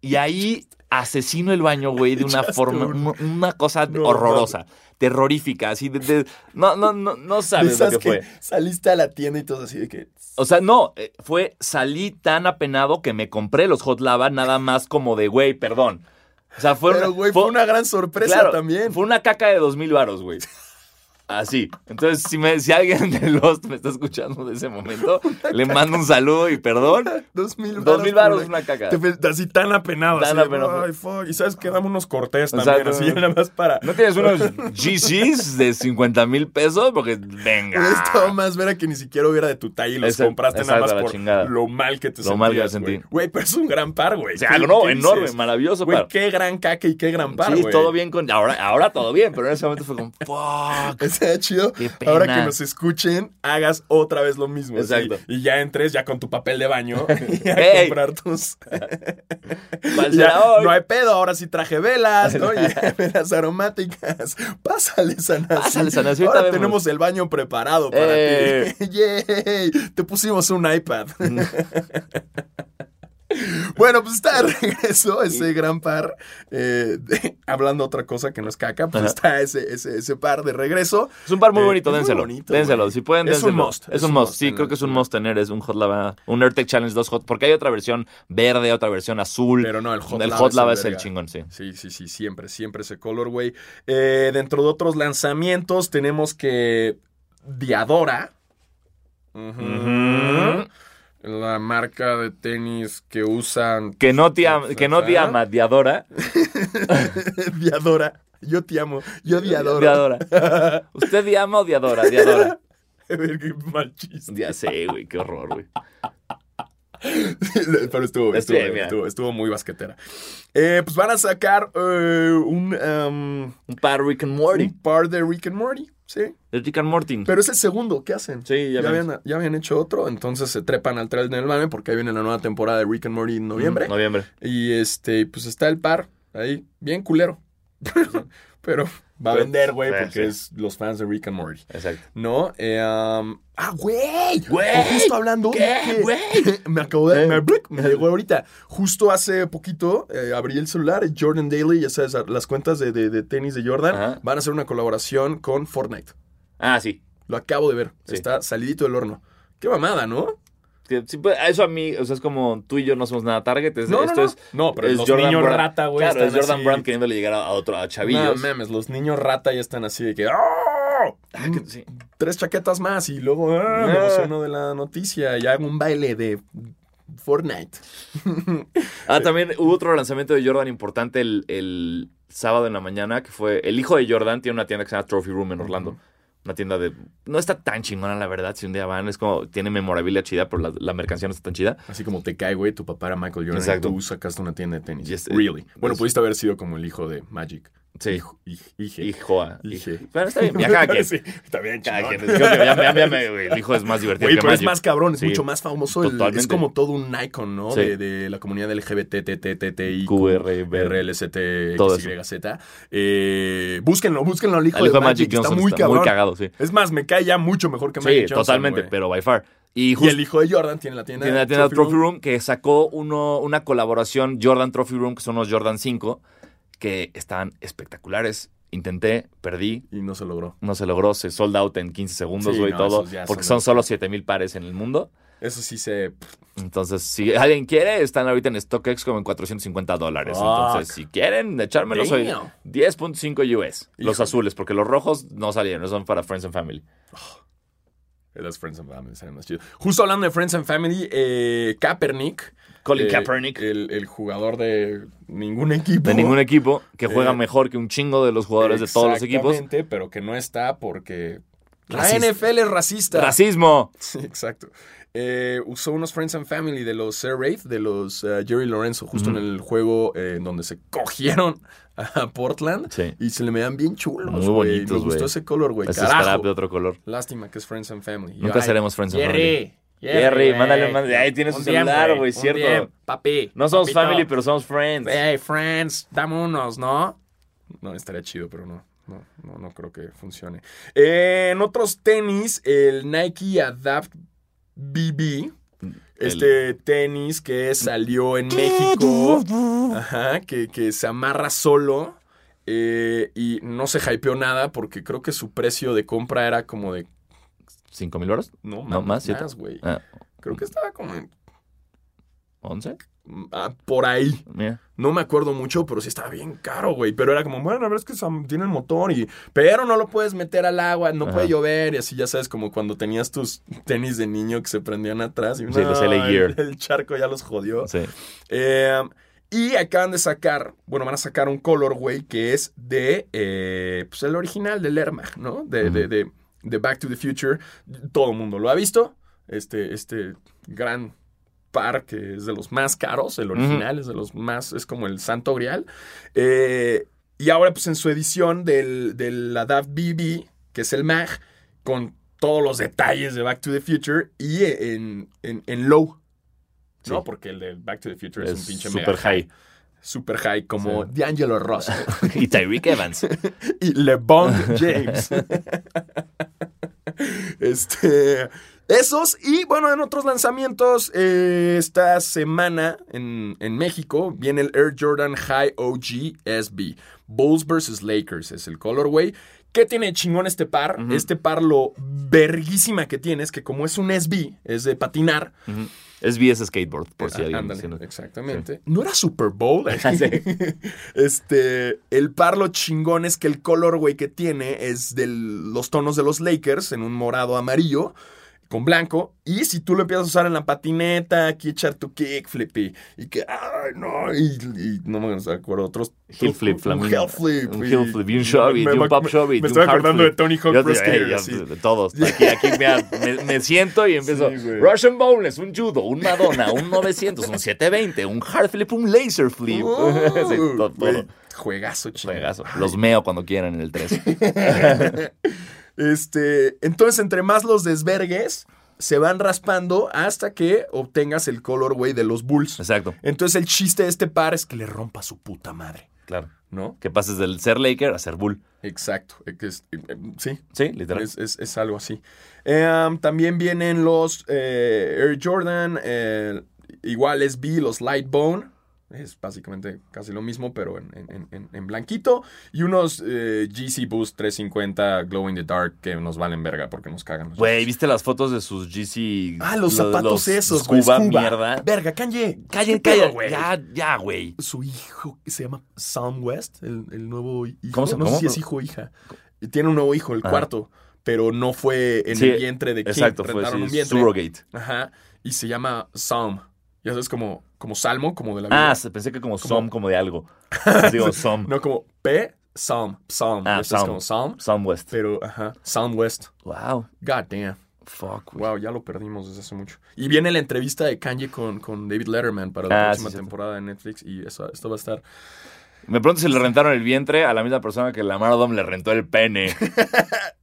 Y ahí asesino el baño, güey, de una forma, un- una, cosa No, horrorosa, terrorífica, así de, de- no, no, no, no sabes lo que fue. saliste a la tienda y todo así de que. O sea, no, eh, fue, salí tan apenado que me compré los hot lava nada más como de, güey, perdón. O sea, fue, Pero, una, güey, fue una gran sorpresa claro, también. Fue una caca de dos mil varos, güey. Así. Entonces, si, me, si alguien de Lost me está escuchando de ese momento, le mando un saludo y perdón. Dos mil Dos mil varos es una caca. Te así tan apenado. Tan así apenado. Ay, fuck. Y sabes que dame unos cortés también. Exacto. Así nada más para. ¿No tienes unos GCs de 50 mil pesos? Porque, venga. Hubiera estado más vera que ni siquiera hubiera de tu talla y los compraste nada más por chingada. lo mal que te Lo mal que me sentí. Güey, pero es un gran par, güey. O sea, ¿Qué- no, enorme, dices? maravilloso. Güey, par. qué gran caca y qué gran par, sí, güey. todo bien con. Ahora, ahora todo bien, pero en ese momento fue como, fuck. Chido. Ahora que nos escuchen, hagas otra vez lo mismo. Y ya entres ya con tu papel de baño y a comprar tus. No hay pedo, ahora sí traje velas, ¿no? Y velas aromáticas. Pásale, Sanasi. Pásale, Sanasi, Ahora vemos. tenemos el baño preparado para Eh. ti. ¡Yay! Te pusimos un iPad. Bueno, pues está de regreso ese gran par. eh, de- hablando otra cosa que no es caca, pues Ajá. está ese, ese, ese par de regreso. Es un par muy Eh, bonito, muy dénselo. bonito, dénselo. güey. Si pueden, Es un dénselo. must, Es un must. Sí, creo que es un must tener. Es un Hot Lava. Un AirTag Challenge 2 Hot. Porque hay otra versión verde, otra versión azul. Pero no, el Hot el Lava Hot es el es el verga. chingón, sí. Sí, sí, sí, siempre, siempre ese colorway. Eh, dentro de otros lanzamientos tenemos que Diadora. Ujú. La marca de tenis que usan Que no te, am- que no te ama, Diadora. Diadora. Yo te amo. Yo Diadoro. Diadora. ¿Usted te ama o Diadora? Diadora. Qué mal chiste. Ya sé, güey. Qué horror, güey. Pero estuvo, Estuvo bien, estuvo, estuvo muy basquetera. Eh, pues van a sacar eh, un, um, Un par Rick and Morty. un par de Rick and Morty. Sí. De Rick and Morty. Pero es el segundo que hacen. Sí, ya ya, habían, ya habían hecho otro, entonces se trepan al trail del mame porque ahí viene la nueva temporada de Rick and Morty en noviembre. Noviembre. Y este, pues está el par ahí, bien culero. Pero va a vender, güey, porque sí. es los fans de Rick and Morty. Exacto. ¿No? Eh, um, ah, güey. Güey. Justo hablando. ¿Qué, güey? me acabo de. Eh. Me, llegó ahorita. Justo hace poquito eh, abrí el celular. Jordan Daily, ya sabes, las cuentas de, de- de tenis de Jordan Ajá. van a hacer una colaboración con Fortnite. Ah, sí. Lo acabo de ver. Sí. Está salidito del horno. Qué mamada, ¿no? Pues, Eso a mí, o sea, es como tú y yo no somos nada target. es- No, no, esto no. es. No, pero es los Jordan niños Brand. rata, güey, Claro, es Jordan así- Brand queriéndole llegar a, a otro, a No chavillos. mames, los niños rata ya están así de que. ¡Oh! Ah, que- sí. Tres chaquetas más y luego ah, me Ah. emociono de la noticia y hago un baile de Fortnite. Ah, también hubo otro lanzamiento de Jordan importante el, el sábado en la mañana, que fue el hijo de Jordan tiene una tienda que se llama Trophy Room en Orlando. Una tienda de... No está tan chingona, la verdad, si un día van. Es como... Tiene memorabilia chida, pero la, la mercancía no está tan chida. Así como te cae, güey, tu papá era Michael Jordan Exacto. y tú sacaste una tienda de tenis. Yes, really. Bueno, pudiste haber sido como el hijo de Magic. Sí. Hijoa. Pero está bien, ya cada quien. Sí, está bien, Cada quien. Ya, ya- ya el hijo es más divertido Güey, que pero es más cabrón, es Sí. mucho más famoso. el- es como todo un icon, ¿no? Sí. De, de la comunidad LGBT, TTTTI, QR, RLCT, Todo XYZ. Eh, búsquenlo, búsquenlo al hijo, El hijo de Magic Magic. Johnson está muy cabrón. muy cagado, sí. Es más, me cae ya mucho mejor que Sí, Magic Johnson, totalmente, pero by far. Y el hijo de Jordan tiene la tienda. tiene la tienda Trophy Room. que sacó uno, una colaboración Jordan Trophy Room, que son los Jordan 5, que están espectaculares. Intenté, perdí, Y no se logró. no se logró, se sold out en 15 segundos, Sí, güey, no, todo, porque son son solo 7000 pares en el mundo. Eso sí se... Entonces, si alguien quiere, están ahorita en StockX como en 450 dólares. Entonces, si quieren echármelo, soy Damn. 10.5 US. Los azules, porque los rojos no salieron, son para Friends and Family. Las Friends and Family más chido. Justo hablando de Friends and Family, eh, Kaepernick. Colin eh, Kaepernick. El, el jugador de ningún equipo. De ningún equipo que juega Eh, mejor que un chingo de los jugadores de todos los equipos. Exactamente, pero que no está porque la. NFL es racista. Racismo. Sí, exacto. Eh, usó unos Friends and Family de los Air Raid, de los Jerry Lorenzo, justo en el juego eh, en donde se cogieron a Portland. Sí. Y se le veían bien chulos, Muy güey. bonitos, Me gustó ese color, güey. Estará de otro color. Lástima que es Friends and Family. Nunca seremos Friends and Family. Jerry. Jerry, mándale, mándale. Ahí tiene su Un celular, güey, cierto. Papi. No somos papito. family, pero somos friends. Hey, friends, dame unos, ¿no? No, estaría chido, pero no. No, no, no creo que funcione. Eh, en otros tenis, el Nike Adapt BB. Este tenis que salió en México. Ajá, que, que se amarra solo. eh, y no se hypeó nada porque creo que su precio de compra era como de. ¿Cinco mil horas? No, No, más, siete. güey. Ah, Creo que estaba como en- ¿Once? ah, por ahí. Mira. No me acuerdo mucho, pero sí estaba bien caro, güey. Pero era como, bueno, a ver, es que tiene el motor y... Pero no lo puedes meter al agua, no Ajá. puede llover y así, ya sabes, como cuando tenías tus tenis de niño que se prendían atrás. Y Sí, los LA Gear. El, el charco ya los jodió. Sí. Eh, y acaban de sacar, bueno, van a sacar un colorway que es de, eh, pues el original del Airmag, ¿no? De, de, de Back to the Future. Todo el mundo lo ha visto. Este, este gran par que es de los más caros, el original es de los más, es como el santo grial. Eh, y ahora, pues en su edición del, del Adapt BB, que es el MAG, con todos los detalles de Back to the Future y en, en, en low. Sí. ¿No? Porque el de Back to the Future es, Es un pinche super mega high. Super high, como Sí. D'Angelo Ross y Tyreek Evans. y LeBron James. este. Esos, y bueno, en otros lanzamientos, eh, esta semana en, en México viene el Air Jordan High OG SB. Bulls vs. Lakers es el colorway. ¿Qué tiene chingón este par? Este par lo verguísima que tiene es que como es un SB, es de patinar. Es BS Skateboard, por si Ah, alguien... ándale, si no- exactamente. No era Super Bowl. Este, el par lo chingón es que el colorway que tiene es de los tonos de los Lakers en un morado amarillo con blanco. Y si tú lo empiezas a usar en la patineta, aquí echar tu kickflip y, y que, ay, no, y, y no me acuerdo otros. Heel flip, un flamingo. heel flip. Un y- heel flip, y un shove, me- y un me- pop me- shove, Me un estoy acordando de. Tony Hawk Pro de todos. Aquí, aquí me, me siento y empiezo. Sí. Russian Bowless, un judo, un Madonna, un 900, un 720, un hard flip, un laser flip. Oh, Sí, to- güey, todo. Juegazo, chingón. Juegazo. Los meo cuando quieran en el 3. Este, entonces, entre más los desvergues, se van raspando hasta que obtengas el colorway de los Bulls. Exacto, Entonces, el chiste de este par es que le rompa su puta madre, claro. ¿no? Que pases del ser Laker a ser Bull. Exacto. eh, es- eh, sí, Sí, literal. es, es- es algo así. Em, también vienen los eh, Air Jordan, eh, igual SB, los Light Bone. Es básicamente casi lo mismo, pero en, en- en- en blanquito. Y unos eh, GC Boost 350 Glow in the Dark que nos valen verga porque nos cagan. los Güey, ¿viste las fotos de sus GC? Ah, los lo- zapatos esos, güey. Scuba. mierda. Verga, Kanye. Calla, ¿Qué pedo, calla. güey? Ya, ya, güey. Su hijo se llama Sam West, el, el nuevo hijo. ¿Cómo se- No cómo? sé si es hijo o hija. Tiene un nuevo hijo, el Ah. cuarto. Pero no fue en Sí, el vientre de Kim. Exacto, fue Rentaron sí, un vientre. surrogate. Ajá. Y se llama Psalm. Ya sabes, como, como salmo, como de la Biblia. Ah, se- pensé que como Som, como de algo. Como Som. No, como P, Psalm, Psalm. Ah, Esto es Psalm. como Psalm. Som West. Pero, ajá, Psalm West. Wow. God damn. Fuck. Wow, ya lo perdimos desde hace mucho. Y viene la entrevista de Kanye con, con David Letterman para la Ah, próxima sí, temporada de Netflix. Y eso, esto va a estar. Me pregunto si le rentaron el vientre a la misma persona que Lamar Odom le rentó el pene.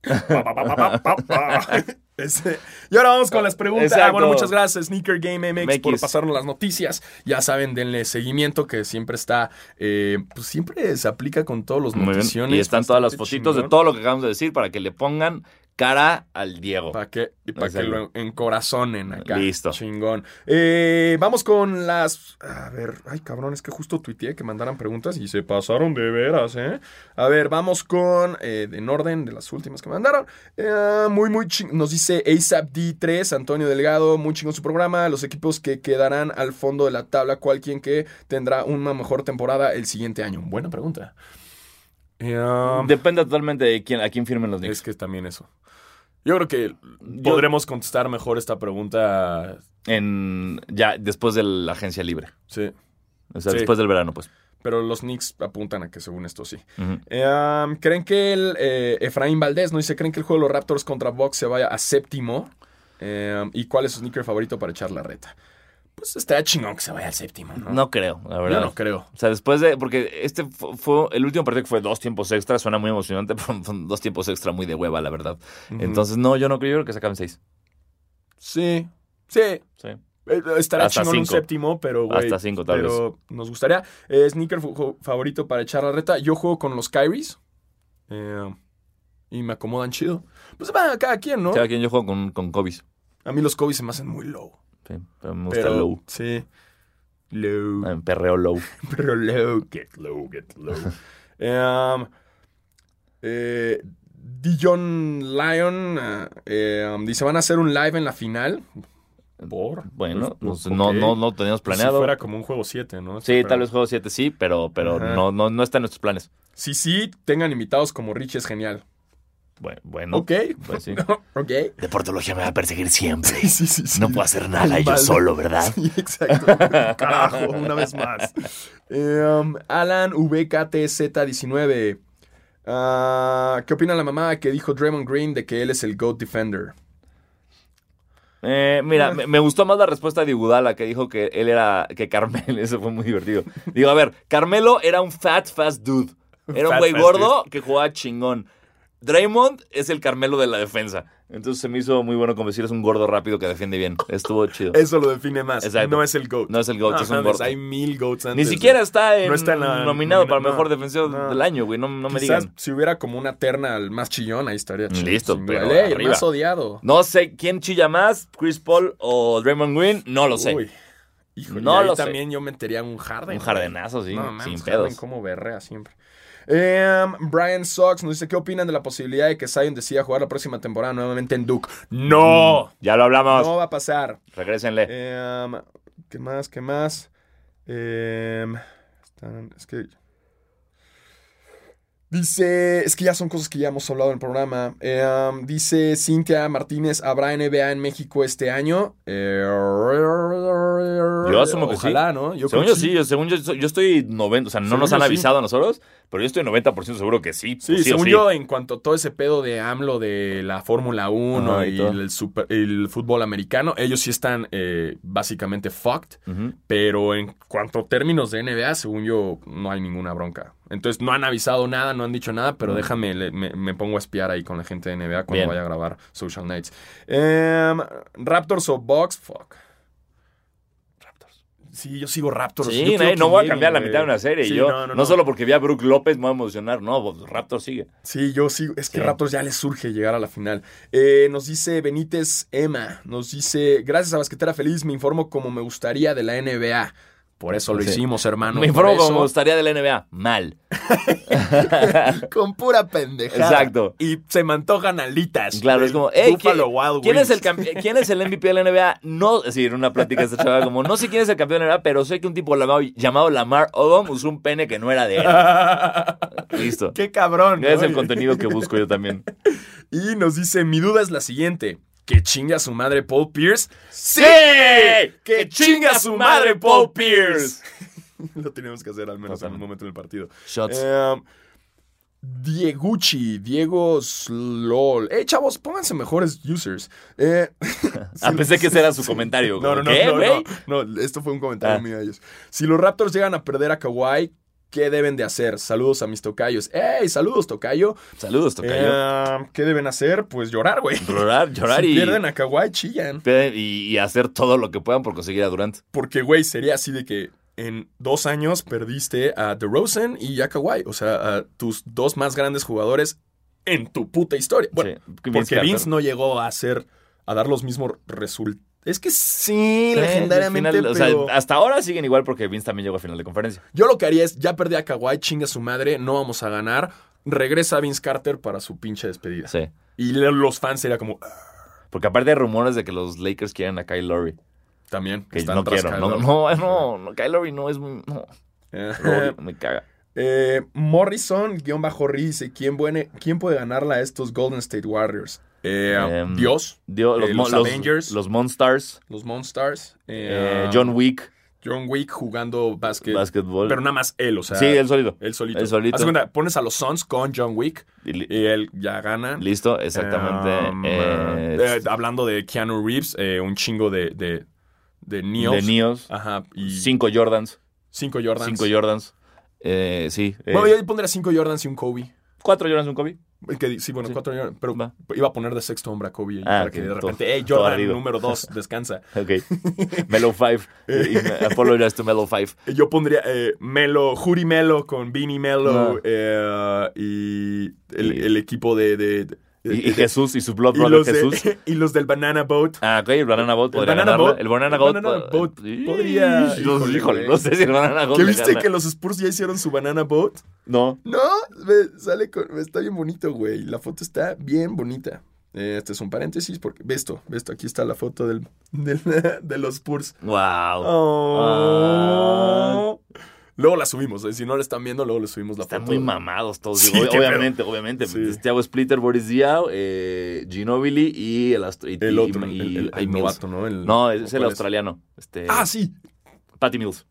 Y ahora vamos con las preguntas. Ah, bueno, muchas gracias, Sneaker Game MX, por pasarnos las noticias. Ya saben, denle seguimiento, que siempre está, eh, pues siempre se aplica con todos los noticiones. Y están todas las fotitos de todo lo que acabamos de decir para que le pongan cara al Diego. Para que, y para que lo encorazonen acá. Listo. Chingón. Eh, vamos con las. A ver, ay cabrón, es que justo tuiteé que mandaran preguntas y se pasaron de veras, ¿eh? A ver, vamos con. eh, en orden de las últimas que mandaron. Eh, muy, muy chingón. Nos dice ASAP D3, Antonio Delgado. Muy chingón su programa. Los equipos que quedarán al fondo de la tabla. ¿Cuál quien que tendrá una mejor temporada el siguiente año? Buena pregunta. Um, Depende totalmente de quién, a quién firmen los Knicks. es que también eso. Yo creo que podremos contestar mejor esta pregunta. En, ya después de la agencia libre. Sí. O sea, Sí. después del verano, pues. Pero los Knicks apuntan a que según esto sí. Um, ¿Creen que el eh, Efraín Valdés nos dice, ¿creen que el juego de los Raptors contra Bucks se vaya a séptimo? Um, ¿Y cuál es su sneaker favorito para echar la reta? Pues estaría chingón que se vaya al séptimo, ¿no? No creo, la Yo verdad. no creo. O sea, después de. Porque este fu- fue. El último partido que fue dos tiempos extra. Suena muy emocionante, pero son dos tiempos extra muy de hueva, la verdad. Entonces, no, yo no creo, yo creo que se acaben seis. Sí, sí. Sí. Eh, Estaría Hasta chingón un séptimo, pero güey, Hasta cinco, tal pero nos gustaría. Eh, sneaker favorito para echar la reta. Yo juego con los Kyries. eh, y me acomodan chido. Pues va, cada quien, ¿no? Cada quien yo juego con, con Kobe's. A mí los Kobe se me hacen muy low. Sí, me gusta Pero, low. Sí. Low. En perreo low. Pero low. Get low, get low. um, eh, Dijon Lion eh, um, dice: ¿Van a hacer un live en la final? ¿Por? Bueno, Pues, no, no, ok. no, no teníamos Pues planeado. Si fuera como un juego 7, ¿no? Sí, Pero- tal vez juego 7 sí, pero, pero Ajá. no, no, no está en nuestros planes. Sí, sí, tengan invitados como Rich es genial. Bueno, bueno ok. pues sí. ok. Deportología me va a perseguir siempre. Sí, sí, sí, sí. hacer Vale. ¿verdad? Sí, exacto. Carajo, una vez más. Um, Alan VKTZ19. Ah, ¿Qué opina la mamá que dijo Draymond Green de que él es el GOAT Defender? Eh, mira, me, me gustó más la respuesta de Iguodala que dijo que él era, que Carmelo, eso fue muy divertido. Digo, a ver, Carmelo era un fat, fast dude. Era un güey gordo que jugaba chingón. Draymond es el Carmelo de la defensa. Entonces se me hizo muy bueno como decir es un gordo rápido que defiende bien. Estuvo chido. Eso lo define más. Exacto. No es el GOAT. No es el GOAT, es un gordo. Hay mil GOATs antes. Ni siquiera está, en- no está en la- nominado nomina- para no, mejor defensor no. del año, güey. No, no me digan. si hubiera como una terna al más chillón, ahí estaría chido. Listo, pero el más odiado. No sé quién chilla más, Chris Paul o Draymond Green, no lo sé. Uy. Híjole, No y ahí lo sé. también yo metería un Harden. Un jardenazo, sí, No, sin Harden pedos. como berrea siempre. Em, Brian Sox nos dice, ¿qué opinan de la posibilidad de que Zion decida jugar la próxima temporada nuevamente en Duke? ¡No! Ya lo hablamos. No va a pasar. Regrésenle. Em, ¿Qué más? ¿Qué más? Em, están- es que... Dice, es que ya son cosas que ya hemos hablado en el programa. Dice Cintia Martínez, ¿habrá NBA en México este año? Eh, Yo asumo que sí. Ojalá, ¿no? Yo según yo sí, yo, según yo, yo estoy 90, o sea, no Según nos han sí. avisado a nosotros, pero yo estoy 90% seguro que sí. Sí, pues sí según sí. yo, en cuanto a todo ese pedo de AMLO de la Fórmula 1 Ajá, y el, super- el fútbol americano, ellos sí están eh, básicamente fucked. Pero en cuanto a términos de NBA, según yo, no hay ninguna bronca. Entonces, no han avisado nada, no han dicho nada, pero déjame, le- me, me pongo a espiar ahí con la gente de NBA cuando Bien. vaya a grabar Social Nights. Em, Raptors o Bucks, fuck. Raptors. Sí, yo sigo Raptors. Sí, Yo no voy a cambiar la mitad de una serie. Sí, yo, no, no, no, no. solo porque vi a Brook López me voy a emocionar, no, pues Raptor sigue. Sí, yo sigo. Es que Sí. Raptors ya les surge llegar a la final. Eh, nos dice Benítez Emma. Nos dice: Gracias a Basquetera Feliz, me informo como me gustaría de la NBA. Por eso lo Sí. hicimos, hermano. me informo como me gustaría de la NBA. Mal. Con pura pendejada. Exacto. Y se me antojan alitas. Claro, es como, hey, Wild ¿quién, es el Wings". campe- ¿quién es el MVP de la NBA? No, es decir, una plática esta chaval como, no sé quién es el campeón de la NBA, pero sé que un tipo llamado, llamado Lamar Odom usó un pene que no era de él. Listo. Qué cabrón. Es el contenido que busco yo también. Y nos dice: Mi duda es la siguiente. ¿Que chinga su madre Paul Pierce? ¡Sí! ¡Que chinga su madre Paul Pierce! Lo tenemos que hacer al menos en un momento del partido. Shots. Eh, Dieguchi, Diego Slol. Eh, chavos, pónganse mejores users. Eh, Ah, pensé que ese era su comentario. No, no, no, ¿Qué, no, no, esto fue un comentario Ah. mío de ellos. Si los Raptors llegan a perder a Kawhi, ¿Qué deben de hacer? Saludos a mis tocayos. ¡Ey! Saludos, tocayo. Saludos, Tocayo. Eh, ¿Qué deben hacer? Pues llorar, güey. llorar, llorar si y, pierden a Kawhi, chillan. y, y hacer todo lo que puedan por conseguir a Durant. Porque, güey, sería así de que en dos años perdiste a DeRozan y a Kawhi. O sea, a tus dos más grandes jugadores en tu puta historia. Bueno, Sí, porque. Vince no llegó a hacer, a dar los mismos resultados. Es que sí, Sí, legendariamente, o sea, hasta ahora siguen igual porque Vince también llegó a final de conferencia. yo lo que haría es, ya perdí a Kawhi, chinga su madre, no vamos a ganar. Regresa Vince Carter para su pinche despedida. Sí. Y los fans sería como, "Ah", Porque aparte hay rumores de que los Lakers quieren a Kyle Lowry. también. Que están no quiero. Kyle No, no, no, no, Kyle Lowry no es muy. No, Eh, Lowry me caga. Eh, Morrison, guion bajo Ri, dice, ¿quién, ¿quién puede ganarla a estos Golden State Warriors? Eh, Em, Dios, Dio- los, Eh, los los- Avengers. Los Monstars. los Monstars, eh, eh, John Wick. John Wick jugando básquet, Basketball. pero nada más él, o sea, sí, él solito. él solito. él solito. Haz cuenta, pones a los Suns con John Wick Y y él ya gana. Listo, exactamente. Um, eh, eh, hablando de Keanu Reeves, eh, un chingo de, de, de Neos. de Neos. Ajá, y Cinco Jordans. cinco Jordans. Cinco Jordans. Sí. Bueno, yo pondría cinco Jordans y un Kobe. Cuatro Jordans, un Kobe. Que- sí, bueno, Sí. cuatro Jordans, pero Va. iba a poner de sexto hombre a Kobe Ah, para que de todo- repente, hey, todo Jordan ardido. número dos, descansa. Ok. Melo 5. Apologize to Melo 5. Yo pondría eh, Melo, Juri Melo con Beanie Melo Ah. eh, y el, Y- el equipo de... de- de- Y, y Jesús y su Blood Brother los Jesús. y los del Banana Boat. Ah, ok, el Banana Boat El podría Banana ganarla. Boat- El Banana el Boat, Banana po- Boat Sí. podría- híjole, híjole, no sé si el Banana Boat ¿Qué viste gana. que los Spurs ya hicieron su Banana Boat? No. No, ve, sale con, está bien bonito, güey. La foto está bien bonita. Eh, Este es un paréntesis porque ve esto, ve esto, aquí está la foto del, del- de los Spurs. Wow. Oh. Luego la subimos, eh, si no la están viendo, luego le subimos la Están foto. muy mamados todos. Sí, digo, obviamente, obviamente. Sí. Thiago Splitter, Boris Diaw, eh, Ginobili y el, y- El otro, y- el, el- novato, ¿no? No, es el ¿cuál australiano. Este, Ah, sí. Patty Mills.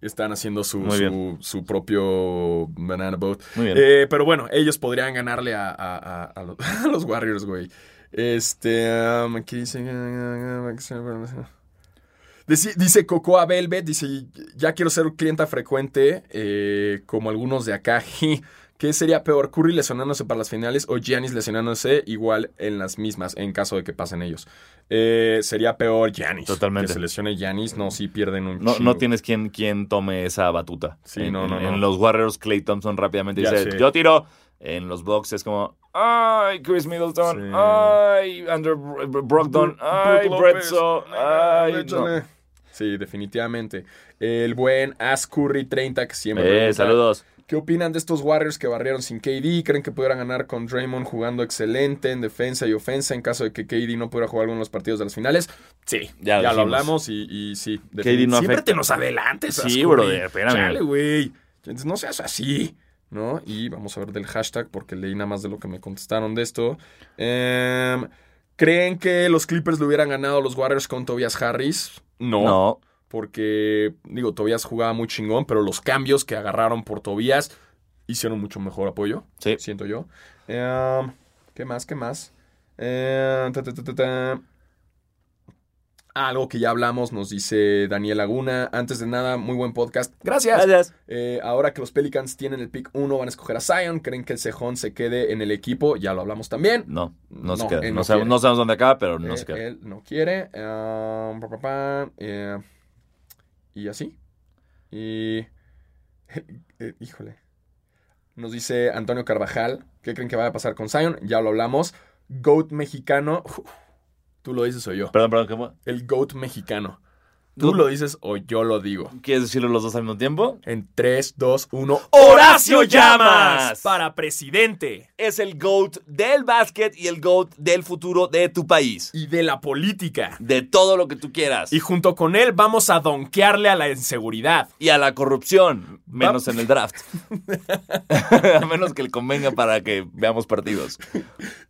Están haciendo su, su, su propio Banana Boat. Muy bien. Eh, pero bueno, ellos podrían ganarle a, a- a- a los, a los Warriors, güey. Este, um, aquí dice... Dice, dice Cocoa Velvet, dice, ya quiero ser un cliente frecuente, eh, como algunos de acá. ¿Qué sería peor, Curry lesionándose para las finales o Giannis lesionándose igual en las mismas, en caso de que pasen ellos? Eh, sería peor Giannis. Totalmente. Que se lesione Giannis, no, sí pierden un No, no tienes quien, quien tome esa batuta. Sí, en, no, no, en- no. en los Warriors, Clay Thompson rápidamente Ya dice, sé. yo tiro. En los Bucks es como, ay, Chris Middleton, Sí. ay, Andrew Br- Brogdon, ay, Ah, ay, no. Sí, definitivamente. El buen As Curry 30 que siempre. Eh, saludos. ¿Qué opinan de estos Warriors que barrieron sin KD? ¿Creen que pudieran ganar con Draymond jugando excelente en defensa y ofensa en caso de que KD no pudiera jugar alguno de los partidos de las finales? Sí, Ya ya, lo hablamos y, y sí. KD no. Siempre afecta. te nos adelantes. Sí, brother, espérame. Chale, güey. No seas así, ¿no? Y vamos a ver del hashtag porque leí nada más de lo que me contestaron de esto. Em, ¿Creen que los Clippers le hubieran ganado a los Warriors con Tobias Harris? No. No, Porque, digo, Tobias jugaba muy chingón, pero los cambios que agarraron por Tobias hicieron mucho mejor apoyo, sí. siento yo. Em, ¿Qué más? ¿Qué más? Ta, ta, ta, ta, ta. Algo que ya hablamos, nos dice Daniel Laguna. Antes de nada, muy buen podcast. Gracias. Gracias. Eh, ahora que los Pelicans tienen el pick 1, van a escoger a Zion. ¿Creen que el cejón se quede en el equipo? Ya lo hablamos también. No, no, se queda. No, no sabemos, quiere. no sabemos dónde acaba, pero no Eh, se queda. Él no quiere. Um, pa, pa, pa, eh, y así. Y. híjole. Nos dice Antonio Carvajal. ¿Qué creen que vaya a pasar con Zion? Ya lo hablamos. Goat mexicano. Tú lo dices o yo. Perdón, perdón, ¿cómo? El Goat mexicano. Tú lo dices o yo lo digo. ¿Quieres decirlo los dos al mismo tiempo? En 3, 2, 1. ¡Horacio Llamas! Para presidente. Es el GOAT del básquet y el GOAT del futuro de tu país. Y de la política. De todo lo que tú quieras. Y junto con él vamos a donkearle a la inseguridad. y a la corrupción, menos Va- en el draft. a menos que le convenga para que veamos partidos.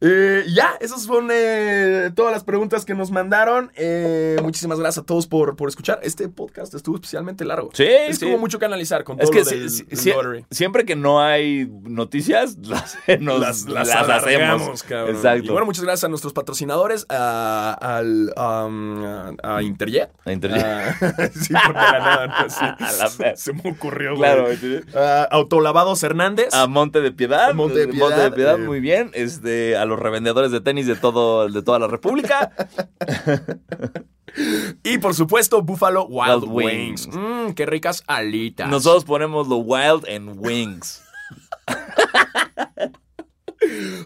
Eh, ya, esas son eh, todas las preguntas que nos mandaron. Eh, muchísimas gracias a todos por, por escuchar. Este podcast estuvo especialmente largo. Sí, es sí. como mucho que analizar con todo Es que lo si- del- si- del si- lottery. siempre que no hay noticias, las, nos- Las, las, las alargamos, hacemos. cabrón. Exacto. Y bueno, muchas gracias a nuestros patrocinadores, a, al, um, a, a Interjet. A Interjet. Ah, sí, porque de la nada, no, sí. A la vez. Se me ocurrió, güey. claro. A Autolavados Hernández. A Monte de Piedad. A Monte de Piedad, eh. muy bien. Este, a los revendedores de tenis de todo, de toda la República. Y por supuesto, Buffalo Wild, Wild Wings. Wings. Mm, qué ricas alitas. Nosotros ponemos lo wild en wings.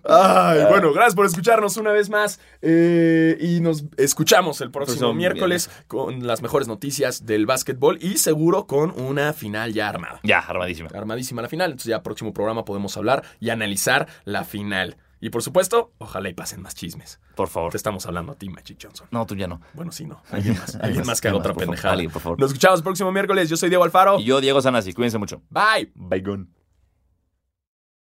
Ay, bueno, gracias por escucharnos una vez más. eh, y nos escuchamos el próximo Próximo miércoles con las mejores noticias del básquetbol y seguro con una final ya armada. Ya, armadísima. Armadísima la final. Entonces, ya próximo programa podemos hablar y analizar la final. Y por supuesto, ojalá y pasen más chismes. Por favor. Te estamos hablando a ti, Magic Johnson. No, tú ya no. Bueno, sí, no. Alguien más. Alguien más que haga otra por favor. pendejada. Alguien, por favor. Nos escuchamos el próximo miércoles. Yo soy Diego Alfaro. Y yo, Diego Sanasi. Cuídense mucho. Bye. Bye,